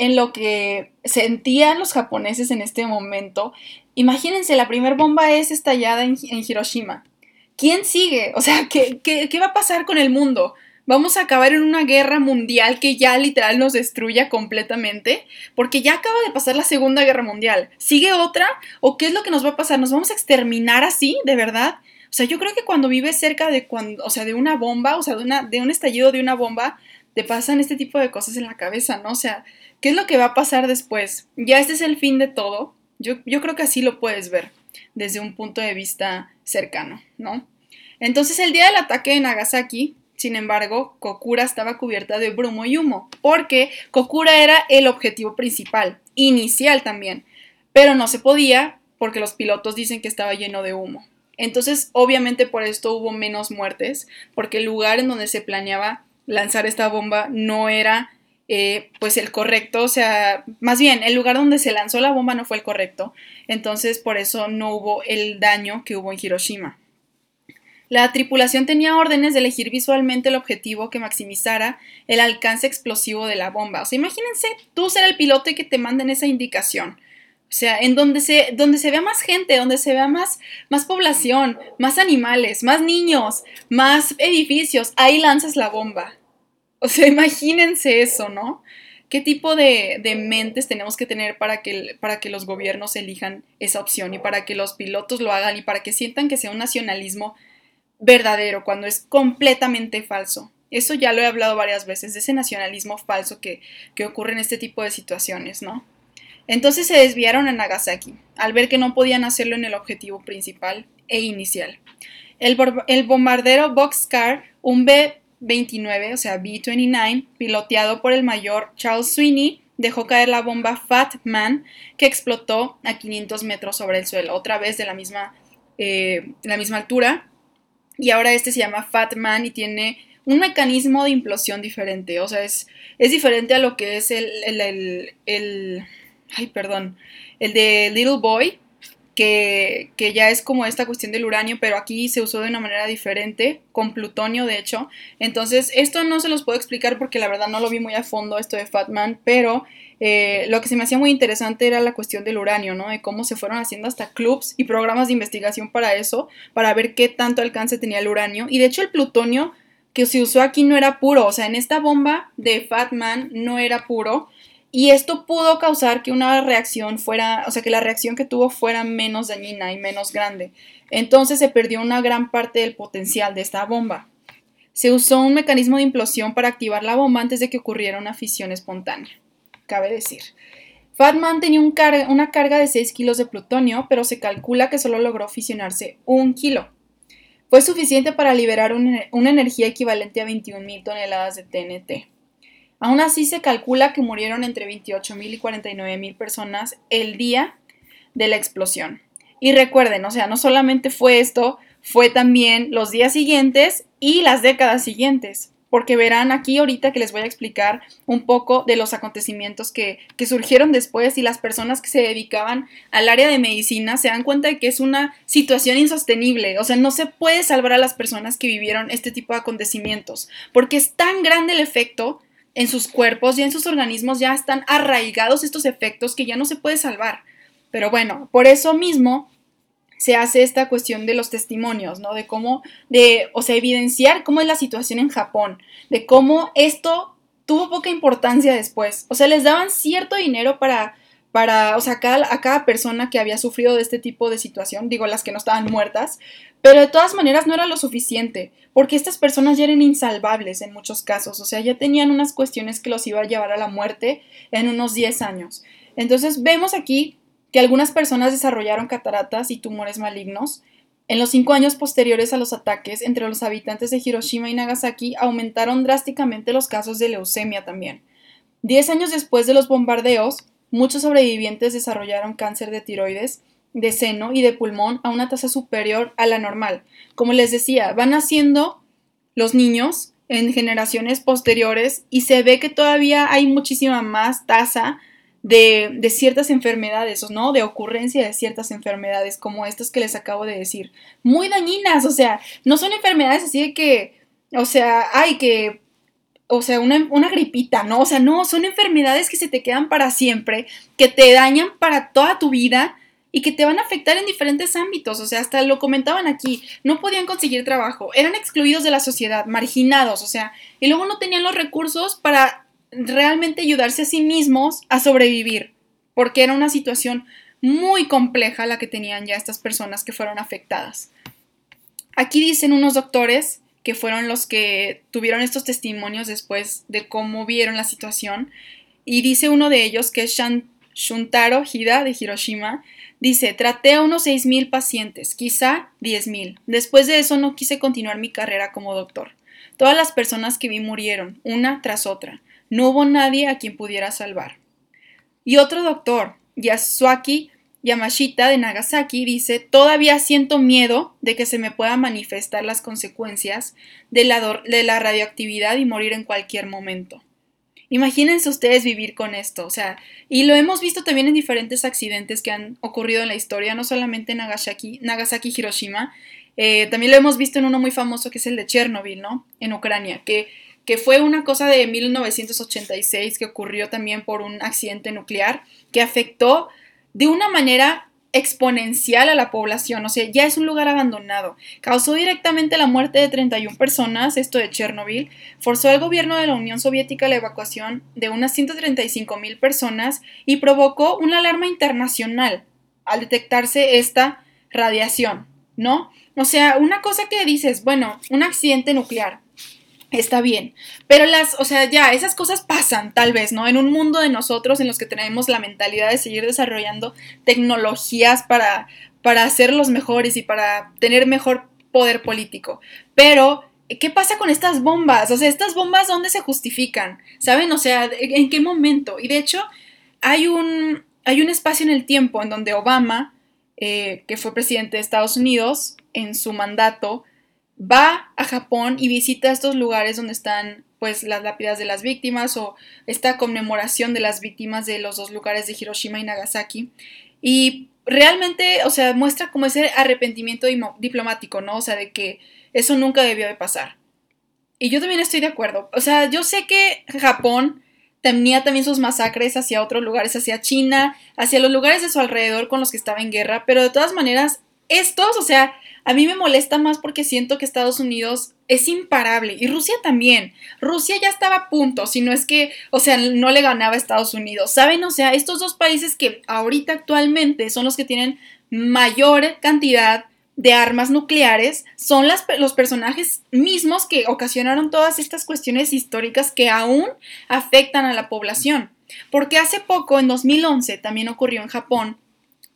en lo que sentían los japoneses en este momento. Imagínense, la primera bomba es estallada en, Hiroshima. ¿Quién sigue? O sea, ¿qué, ¿qué, va a pasar con el mundo? ¿Vamos a acabar en una guerra mundial que ya literal nos destruya completamente? Porque ya acaba de pasar la Segunda Guerra Mundial. ¿Sigue otra? ¿O qué es lo que nos va a pasar? ¿Nos vamos a exterminar así, de verdad? O sea, yo creo que cuando vives cerca de cuando, o sea, de una bomba, o sea, de, una, de un estallido de una bomba, te pasan este tipo de cosas en la cabeza, ¿no? O sea, ¿Qué es lo que va a pasar después? Ya este es el fin de todo. Yo, yo creo que así lo puedes ver desde un punto de vista cercano, ¿no? Entonces el día del ataque de Nagasaki, sin embargo, Kokura estaba cubierta de brumo y humo, porque Kokura era el objetivo principal, inicial también, pero no se podía porque los pilotos dicen que estaba lleno de humo. Entonces, obviamente por esto hubo menos muertes, porque el lugar en donde se planeaba lanzar esta bomba no era eh, pues el correcto, o sea, más bien el lugar donde se lanzó la bomba no fue el correcto, entonces por eso no hubo el daño que hubo en Hiroshima. La tripulación tenía órdenes de elegir visualmente el objetivo que maximizara el alcance explosivo de la bomba. O sea, imagínense tú ser el piloto y que te manden esa indicación. O sea, en donde se, donde se vea más gente, donde se vea más, más población, más animales, más niños, más edificios, ahí lanzas la bomba. O sea, imagínense eso, ¿no? ¿Qué tipo de, mentes tenemos que tener para que, para que los gobiernos elijan esa opción y para que los pilotos lo hagan y para que sientan que sea un nacionalismo verdadero cuando es completamente falso? Eso ya lo he hablado varias veces, de ese nacionalismo falso que, que ocurre en este tipo de situaciones, ¿no? Entonces se desviaron a Nagasaki, al ver que no podían hacerlo en el objetivo principal e inicial. El, el bombardero Boxcar, un B 29, o sea, B-29, piloteado por el mayor Charles Sweeney, dejó caer la bomba Fat Man que explotó a 500 metros sobre el suelo, otra vez de la misma, eh, la misma altura. Y ahora este se llama Fat Man y tiene un mecanismo de implosión diferente, o sea, es, es diferente a lo que es el, el, el, el ay, perdón, el de Little Boy, que, ya es como esta cuestión del uranio, pero aquí se usó de una manera diferente, con plutonio de hecho. Entonces, esto no se los puedo explicar porque la verdad no lo vi muy a fondo esto de Fatman, pero eh, lo que se me hacía muy interesante era la cuestión del uranio, ¿no? De cómo se fueron haciendo hasta clubs y programas de investigación para eso, para ver qué tanto alcance tenía el uranio. Y de hecho el plutonio que se usó aquí no era puro, o sea, en esta bomba de Fatman no era puro. Y esto pudo causar que una reacción fuera, o sea, que la reacción que tuvo fuera menos dañina y menos grande. Entonces se perdió una gran parte del potencial de esta bomba. Se usó un mecanismo de implosión para activar la bomba antes de que ocurriera una fisión espontánea. Cabe decir. Fatman tenía una carga de 6 kilos de plutonio, pero se calcula que solo logró fisionarse un kilo. Fue suficiente para liberar una energía equivalente a 21.000 toneladas de TNT. Aún así se calcula que murieron entre 28.000 y 49.000 personas el día de la explosión. Y recuerden, o sea, no solamente fue esto, fue también los días siguientes y las décadas siguientes, porque verán aquí ahorita que les voy a explicar un poco de los acontecimientos que, que, surgieron después y las personas que se dedicaban al área de medicina se dan cuenta de que es una situación insostenible, o sea, no se puede salvar a las personas que vivieron este tipo de acontecimientos, porque es tan grande el efecto en sus cuerpos y en sus organismos ya están arraigados estos efectos que ya no se puede salvar. Pero bueno, por eso mismo se hace esta cuestión de los testimonios, ¿no? De cómo, de, o sea, evidenciar cómo es la situación en Japón, de cómo esto tuvo poca importancia después. O sea, les daban cierto dinero para para, o sea, cada, a cada persona que había sufrido de este tipo de situación, digo las que no estaban muertas, pero de todas maneras no era lo suficiente, porque estas personas ya eran insalvables en muchos casos, o sea, ya tenían unas cuestiones que los iba a llevar a la muerte en unos 10 años. Entonces vemos aquí que algunas personas desarrollaron cataratas y tumores malignos. En los cinco años posteriores a los ataques entre los habitantes de Hiroshima y Nagasaki aumentaron drásticamente los casos de leucemia también. Diez años después de los bombardeos, muchos sobrevivientes desarrollaron cáncer de tiroides, de seno y de pulmón a una tasa superior a la normal. Como les decía, van haciendo los niños en generaciones posteriores y se ve que todavía hay muchísima más tasa de, de, ciertas enfermedades, ¿no? De ocurrencia de ciertas enfermedades como estas que les acabo de decir. Muy dañinas, o sea, no son enfermedades así de que, o sea, hay que, o sea, una, una gripita, ¿no? O sea, no, son enfermedades que se te quedan para siempre, que te dañan para toda tu vida y que te van a afectar en diferentes ámbitos, o sea, hasta lo comentaban aquí, no podían conseguir trabajo, eran excluidos de la sociedad, marginados, o sea, y luego no tenían los recursos para realmente ayudarse a sí mismos a sobrevivir, porque era una situación muy compleja la que tenían ya estas personas que fueron afectadas. Aquí dicen unos doctores que fueron los que tuvieron estos testimonios después de cómo vieron la situación, y dice uno de ellos que es Shuntaro Hida de Hiroshima, Dice, traté a unos 6.000 pacientes, quizá 10.000. Después de eso no quise continuar mi carrera como doctor. Todas las personas que vi murieron, una tras otra. No hubo nadie a quien pudiera salvar. Y otro doctor, Yasuaki Yamashita de Nagasaki, dice, todavía siento miedo de que se me puedan manifestar las consecuencias de la, de la radioactividad y morir en cualquier momento. Imagínense ustedes vivir con esto, o sea, y lo hemos visto también en diferentes accidentes que han ocurrido en la historia, no solamente en Nagasaki, Nagasaki Hiroshima, eh, también lo hemos visto en uno muy famoso que es el de Chernobyl, ¿no? En Ucrania, que, que fue una cosa de 1986 que ocurrió también por un accidente nuclear que afectó de una manera exponencial a la población, o sea, ya es un lugar abandonado. Causó directamente la muerte de 31 personas, esto de Chernobyl, forzó al gobierno de la Unión Soviética la evacuación de unas 135 mil personas y provocó una alarma internacional al detectarse esta radiación, ¿no? O sea, una cosa que dices, bueno, un accidente nuclear, está bien. Pero las, o sea, ya, esas cosas pasan, tal vez, ¿no? En un mundo de nosotros en los que tenemos la mentalidad de seguir desarrollando tecnologías para, para ser los mejores y para tener mejor poder político. Pero, ¿qué pasa con estas bombas? O sea, estas bombas, ¿dónde se justifican? ¿Saben? O sea, ¿en qué momento? Y de hecho, hay un, hay un espacio en el tiempo en donde Obama, eh, que fue presidente de Estados Unidos, en su mandato, va a Japón y visita estos lugares donde están pues las lápidas de las víctimas o esta conmemoración de las víctimas de los dos lugares de Hiroshima y Nagasaki y realmente, o sea, muestra como ese arrepentimiento diplomático, ¿no? O sea, de que eso nunca debió de pasar. Y yo también estoy de acuerdo. O sea, yo sé que Japón tenía también sus masacres hacia otros lugares, hacia China, hacia los lugares de su alrededor con los que estaba en guerra, pero de todas maneras, estos, o sea, a mí me molesta más porque siento que Estados Unidos es imparable y Rusia también. Rusia ya estaba a punto, si no es que, o sea, no le ganaba a Estados Unidos. ¿Saben? O sea, estos dos países que ahorita actualmente son los que tienen mayor cantidad de armas nucleares son los personajes mismos que ocasionaron todas estas cuestiones históricas que aún afectan a la población. Porque hace poco, en 2011, también ocurrió en Japón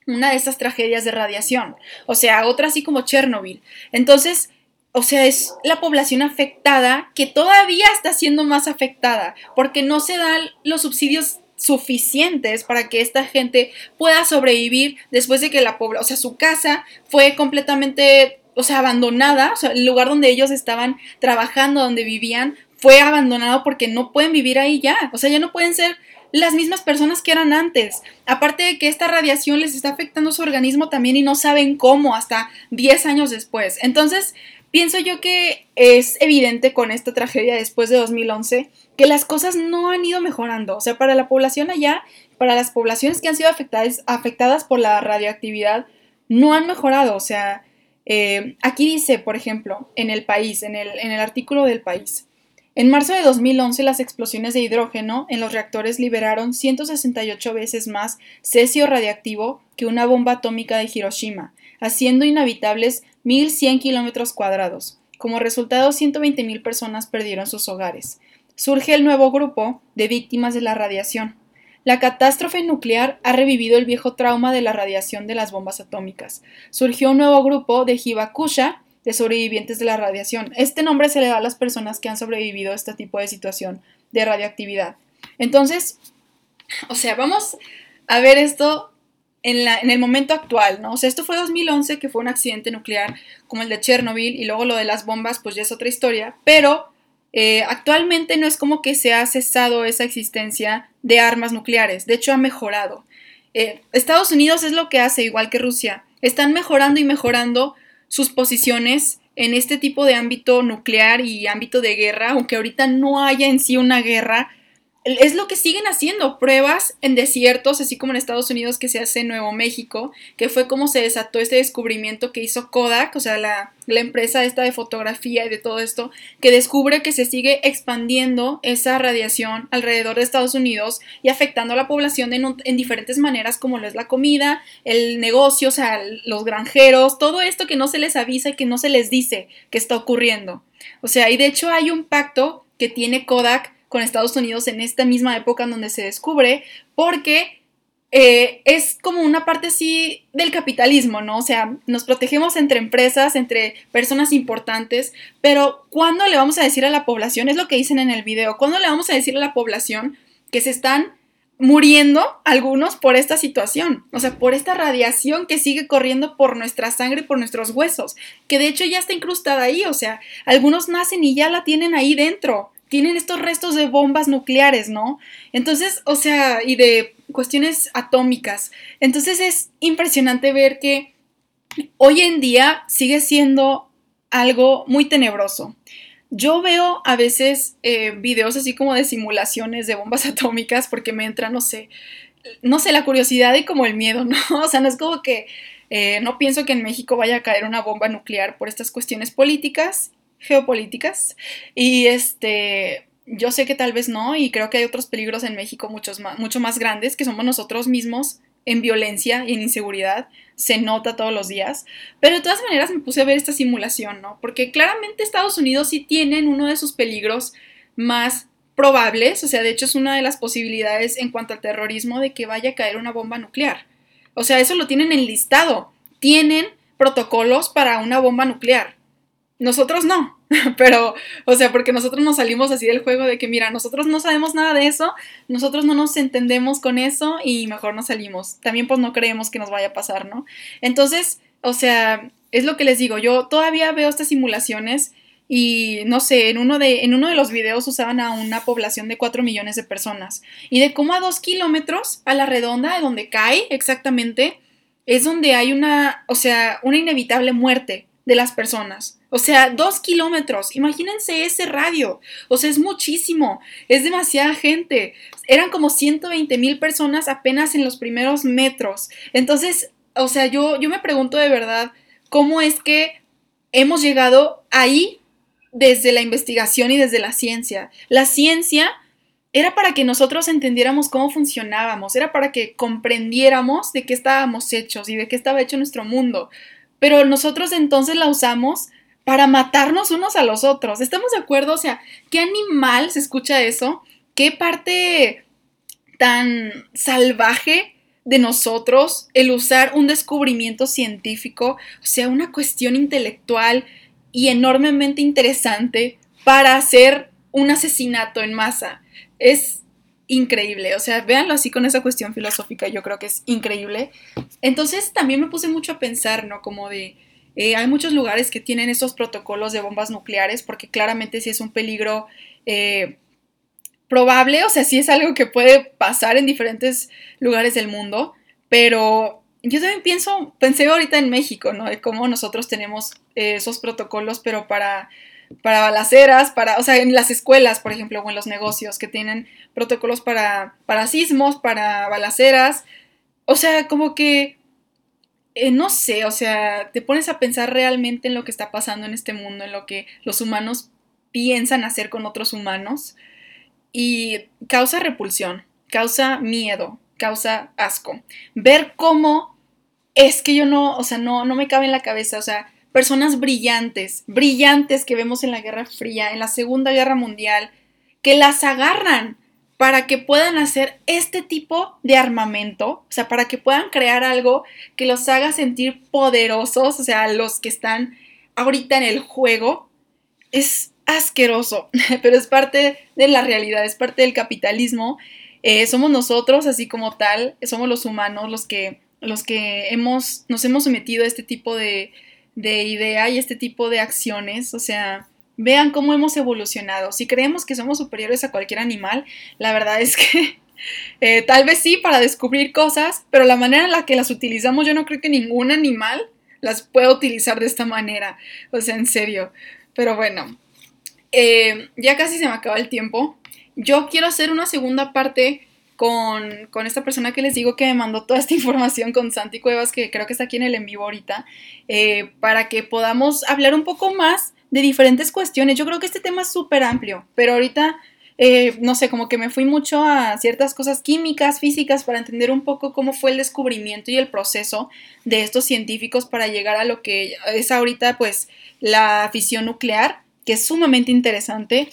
una de estas tragedias de radiación, o sea, otra así como Chernobyl. Entonces, o sea, es la población afectada que todavía está siendo más afectada porque no se dan los subsidios suficientes para que esta gente pueda sobrevivir después de que la población, o sea, su casa fue completamente, o sea, abandonada, o sea, el lugar donde ellos estaban trabajando, donde vivían, fue abandonado porque no pueden vivir ahí ya, o sea, ya no pueden ser las mismas personas que eran antes. Aparte de que esta radiación les está afectando su organismo también y no saben cómo hasta 10 años después. Entonces, pienso yo que es evidente con esta tragedia después de 2011 que las cosas no han ido mejorando. O sea, para la población allá, para las poblaciones que han sido afectadas, afectadas por la radioactividad, no han mejorado. O sea, eh, aquí dice, por ejemplo, en el país, en el, en el artículo del país, en marzo de 2011, las explosiones de hidrógeno en los reactores liberaron 168 veces más cesio radiactivo que una bomba atómica de Hiroshima, haciendo inhabitables 1.100 kilómetros cuadrados. Como resultado, 120.000 personas perdieron sus hogares. Surge el nuevo grupo de víctimas de la radiación. La catástrofe nuclear ha revivido el viejo trauma de la radiación de las bombas atómicas. Surgió un nuevo grupo de Hibakusha, de sobrevivientes de la radiación. Este nombre se le da a las personas que han sobrevivido a este tipo de situación de radioactividad. Entonces, o sea, vamos a ver esto en, el momento actual, ¿no? O sea, esto fue 2011, que fue un accidente nuclear como el de Chernobyl, y luego lo de las bombas, pues ya es otra historia, pero eh, actualmente no es como que se ha cesado esa existencia de armas nucleares, de hecho ha mejorado. Eh, Estados Unidos es lo que hace, igual que Rusia, están mejorando y mejorando sus posiciones en este tipo de ámbito nuclear y ámbito de guerra, aunque ahorita no haya en sí una guerra, es lo que siguen haciendo, pruebas en desiertos, así como en Estados Unidos que se hace en Nuevo México, que fue como se desató este descubrimiento que hizo Kodak, o sea, la, la, empresa esta de fotografía y de todo esto, que descubre que se sigue expandiendo esa radiación alrededor de Estados Unidos y afectando a la población en, en diferentes maneras, como lo es la comida, el negocio, o sea, los granjeros, todo esto que no se les avisa y que no se les dice que está ocurriendo. O sea, y de hecho hay un pacto que tiene Kodak con Estados Unidos en esta misma época en donde se descubre, porque eh, es como una parte así del capitalismo, ¿no? O sea, nos protegemos entre empresas, entre personas importantes, pero ¿cuándo le vamos a decir a la población? Es lo que dicen en el video, ¿cuándo le vamos a decir a la población que se están muriendo algunos por esta situación, o sea, por esta radiación que sigue corriendo por nuestra sangre por nuestros huesos, que de hecho ya está incrustada ahí, o sea, algunos nacen y ya la tienen ahí dentro tienen estos restos de bombas nucleares, ¿no? Entonces, o sea, y de cuestiones atómicas. Entonces es impresionante ver que hoy en día sigue siendo algo muy tenebroso. Yo veo a veces eh, videos así como de simulaciones de bombas atómicas porque me entra, no sé, no sé, la curiosidad y como el miedo, ¿no? O sea, no es como que eh, no pienso que en México vaya a caer una bomba nuclear por estas cuestiones políticas geopolíticas. Y este, yo sé que tal vez no, y creo que hay otros peligros en México muchos mucho más grandes, que somos nosotros mismos en violencia y en inseguridad, se nota todos los días, pero de todas maneras me puse a ver esta simulación, ¿no? Porque claramente Estados Unidos sí tienen uno de sus peligros más probables, o sea, de hecho es una de las posibilidades en cuanto al terrorismo de que vaya a caer una bomba nuclear. O sea, eso lo tienen enlistado, tienen protocolos para una bomba nuclear. Nosotros no, pero, o sea, porque nosotros nos salimos así del juego de que, mira, nosotros no sabemos nada de eso, nosotros no nos entendemos con eso y mejor nos salimos. También pues no creemos que nos vaya a pasar, ¿no? Entonces, o sea, es lo que les digo, yo todavía veo estas simulaciones y no sé, en uno de, en uno de los videos usaban a una población de 4 millones de personas y de como a 2 kilómetros a la redonda de donde cae exactamente es donde hay una, o sea, una inevitable muerte de las personas. O sea, dos kilómetros. Imagínense ese radio. O sea, es muchísimo. Es demasiada gente. Eran como 120 mil personas apenas en los primeros metros. Entonces, o sea, yo, yo me pregunto de verdad cómo es que hemos llegado ahí desde la investigación y desde la ciencia. La ciencia era para que nosotros entendiéramos cómo funcionábamos, era para que comprendiéramos de qué estábamos hechos y de qué estaba hecho nuestro mundo. Pero nosotros entonces la usamos para matarnos unos a los otros. ¿Estamos de acuerdo? O sea, ¿qué animal se escucha eso? ¿Qué parte tan salvaje de nosotros el usar un descubrimiento científico, o sea, una cuestión intelectual y enormemente interesante para hacer un asesinato en masa? Es increíble, o sea, véanlo así con esa cuestión filosófica, yo creo que es increíble. Entonces también me puse mucho a pensar, ¿no? Como de, eh, hay muchos lugares que tienen esos protocolos de bombas nucleares porque claramente sí es un peligro eh, probable, o sea, sí es algo que puede pasar en diferentes lugares del mundo, pero yo también pienso, pensé ahorita en México, ¿no? De cómo nosotros tenemos eh, esos protocolos, pero para para balaceras, para, o sea, en las escuelas, por ejemplo, o en los negocios que tienen protocolos para, para sismos, para balaceras. O sea, como que, eh, no sé, o sea, te pones a pensar realmente en lo que está pasando en este mundo, en lo que los humanos piensan hacer con otros humanos y causa repulsión, causa miedo, causa asco. Ver cómo es que yo no, o sea, no, no me cabe en la cabeza, o sea, personas brillantes, brillantes que vemos en la Guerra Fría, en la Segunda Guerra Mundial, que las agarran para que puedan hacer este tipo de armamento, o sea, para que puedan crear algo que los haga sentir poderosos, o sea, los que están ahorita en el juego, es asqueroso, pero es parte de la realidad, es parte del capitalismo. Eh, somos nosotros, así como tal, somos los humanos los que, los que hemos, nos hemos sometido a este tipo de, de idea y este tipo de acciones, o sea, Vean cómo hemos evolucionado. Si creemos que somos superiores a cualquier animal, la verdad es que eh, tal vez sí para descubrir cosas, pero la manera en la que las utilizamos yo no creo que ningún animal las pueda utilizar de esta manera. O sea, en serio. Pero bueno, eh, ya casi se me acaba el tiempo. Yo quiero hacer una segunda parte con, esta persona que les digo que me mandó toda esta información con Santi Cuevas, que creo que está aquí en el en vivo ahorita, eh, para que podamos hablar un poco más de diferentes cuestiones. Yo creo que este tema es súper amplio, pero ahorita, eh, no sé, como que me fui mucho a ciertas cosas químicas, físicas, para entender un poco cómo fue el descubrimiento y el proceso de estos científicos para llegar a lo que es ahorita, pues, la fisión nuclear, que es sumamente interesante.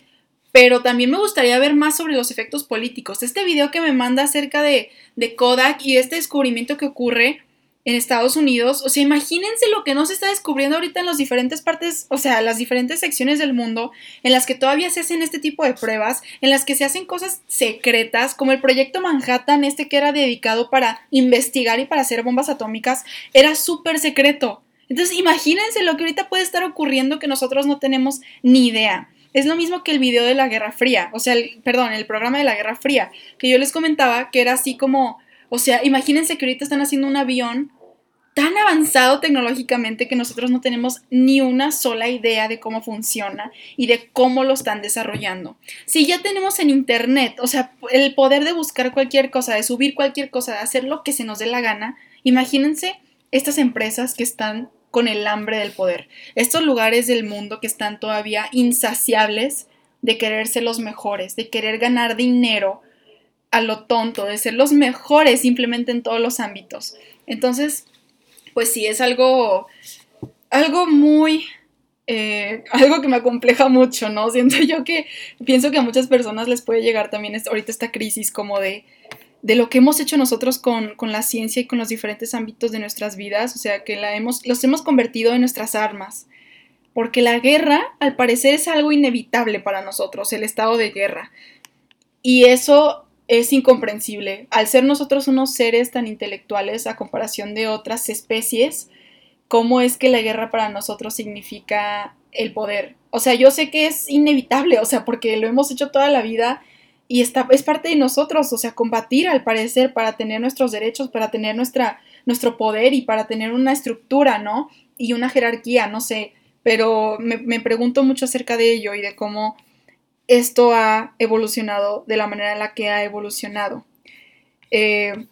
Pero también me gustaría ver más sobre los efectos políticos. Este video que me manda acerca de, Kodak y este descubrimiento que ocurre, en Estados Unidos. O sea, imagínense lo que no se está descubriendo ahorita en las diferentes partes, o sea, las diferentes secciones del mundo en las que todavía se hacen este tipo de pruebas, en las que se hacen cosas secretas, como el proyecto Manhattan, este que era dedicado para investigar y para hacer bombas atómicas, era súper secreto. Entonces, imagínense lo que ahorita puede estar ocurriendo que nosotros no tenemos ni idea. Es lo mismo que el video de la Guerra Fría, o sea, perdón, el programa de la Guerra Fría, que yo les comentaba que era así como o sea, imagínense que ahorita están haciendo un avión tan avanzado tecnológicamente que nosotros no tenemos ni una sola idea de cómo funciona y de cómo lo están desarrollando. Si ya tenemos en Internet, o sea, el poder de buscar cualquier cosa, de subir cualquier cosa, de hacer lo que se nos dé la gana, imagínense estas empresas que están con el hambre del poder, estos lugares del mundo que están todavía insaciables de querer ser los mejores, de querer ganar dinero a lo tonto, de ser los mejores simplemente en todos los ámbitos. Entonces, pues sí, es algo, algo muy, eh, algo que me acompleja mucho, ¿no? Siento yo que pienso que a muchas personas les puede llegar también ahorita esta crisis como de, de lo que hemos hecho nosotros con, con, la ciencia y con los diferentes ámbitos de nuestras vidas, o sea, que la hemos, los hemos convertido en nuestras armas. Porque la guerra, al parecer, es algo inevitable para nosotros, el estado de guerra. Y eso es incomprensible. Al ser nosotros unos seres tan intelectuales a comparación de otras especies, ¿cómo es que la guerra para nosotros significa el poder? O sea, yo sé que es inevitable, o sea, porque lo hemos hecho toda la vida y está, es parte de nosotros, o sea, combatir al parecer para tener nuestros derechos, para tener nuestra, nuestro poder y para tener una estructura, ¿no? Y una jerarquía, no sé, pero me, me pregunto mucho acerca de ello y de cómo esto ha evolucionado de la manera en la que ha evolucionado. Eh,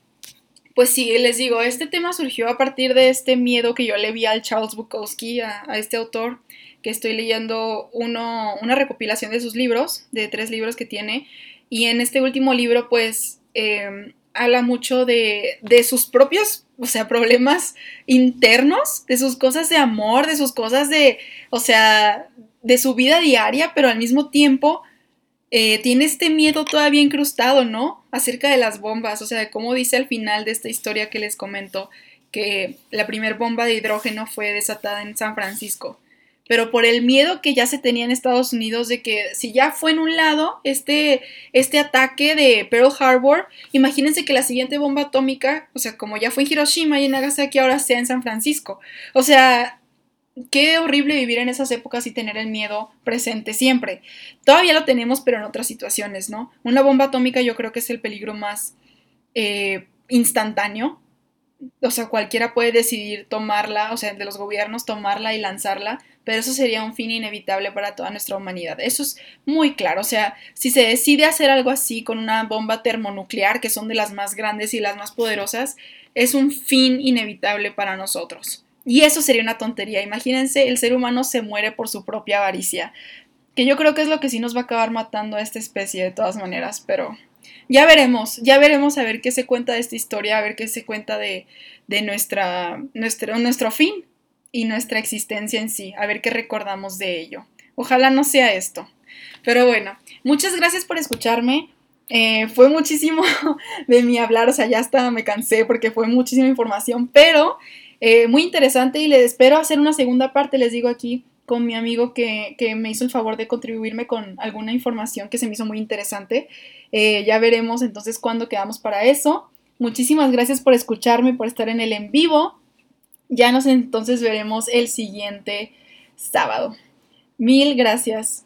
pues sí, les digo, este tema surgió a partir de este miedo que yo le vi al Charles Bukowski, a, este autor, que estoy leyendo uno, una recopilación de sus libros, de tres libros que tiene, y en este último libro pues em, habla mucho de, de sus propios, o sea, problemas internos, de sus cosas de amor, de sus cosas de, o sea, de su vida diaria, pero al mismo tiempo eh, tiene este miedo todavía incrustado, ¿no? Acerca de las bombas, o sea, de cómo dice al final de esta historia que les comento, que la primera bomba de hidrógeno fue desatada en San Francisco. Pero por el miedo que ya se tenía en Estados Unidos de que si ya fue en un lado este, este ataque de Pearl Harbor, imagínense que la siguiente bomba atómica, o sea, como ya fue en Hiroshima y en Nagasaki, ahora sea en San Francisco. O sea, qué horrible vivir en esas épocas y tener el miedo presente siempre. Todavía lo tenemos, pero en otras situaciones, ¿no? Una bomba atómica yo creo que es el peligro más eh, instantáneo. O sea, cualquiera puede decidir tomarla, o sea, de los gobiernos tomarla y lanzarla, pero eso sería un fin inevitable para toda nuestra humanidad. Eso es muy claro. O sea, si se decide hacer algo así con una bomba termonuclear, que son de las más grandes y las más poderosas, es un fin inevitable para nosotros. Y eso sería una tontería. Imagínense, el ser humano se muere por su propia avaricia. Que yo creo que es lo que sí nos va a acabar matando a esta especie de todas maneras, pero ya veremos, ya veremos a ver qué se cuenta de esta historia, a ver qué se cuenta de, de nuestra, nuestro, nuestro fin y nuestra existencia en sí, a ver qué recordamos de ello. Ojalá no sea esto. Pero bueno, muchas gracias por escucharme. Eh, fue muchísimo de mi hablar, o sea, ya hasta me cansé porque fue muchísima información, pero eh, muy interesante y les espero hacer una segunda parte, les digo aquí, con mi amigo que, me hizo el favor de contribuirme con alguna información que se me hizo muy interesante. Eh, ya veremos entonces cuándo quedamos para eso. Muchísimas gracias por escucharme, por estar en el en vivo. Ya nos entonces veremos el siguiente sábado. Mil gracias.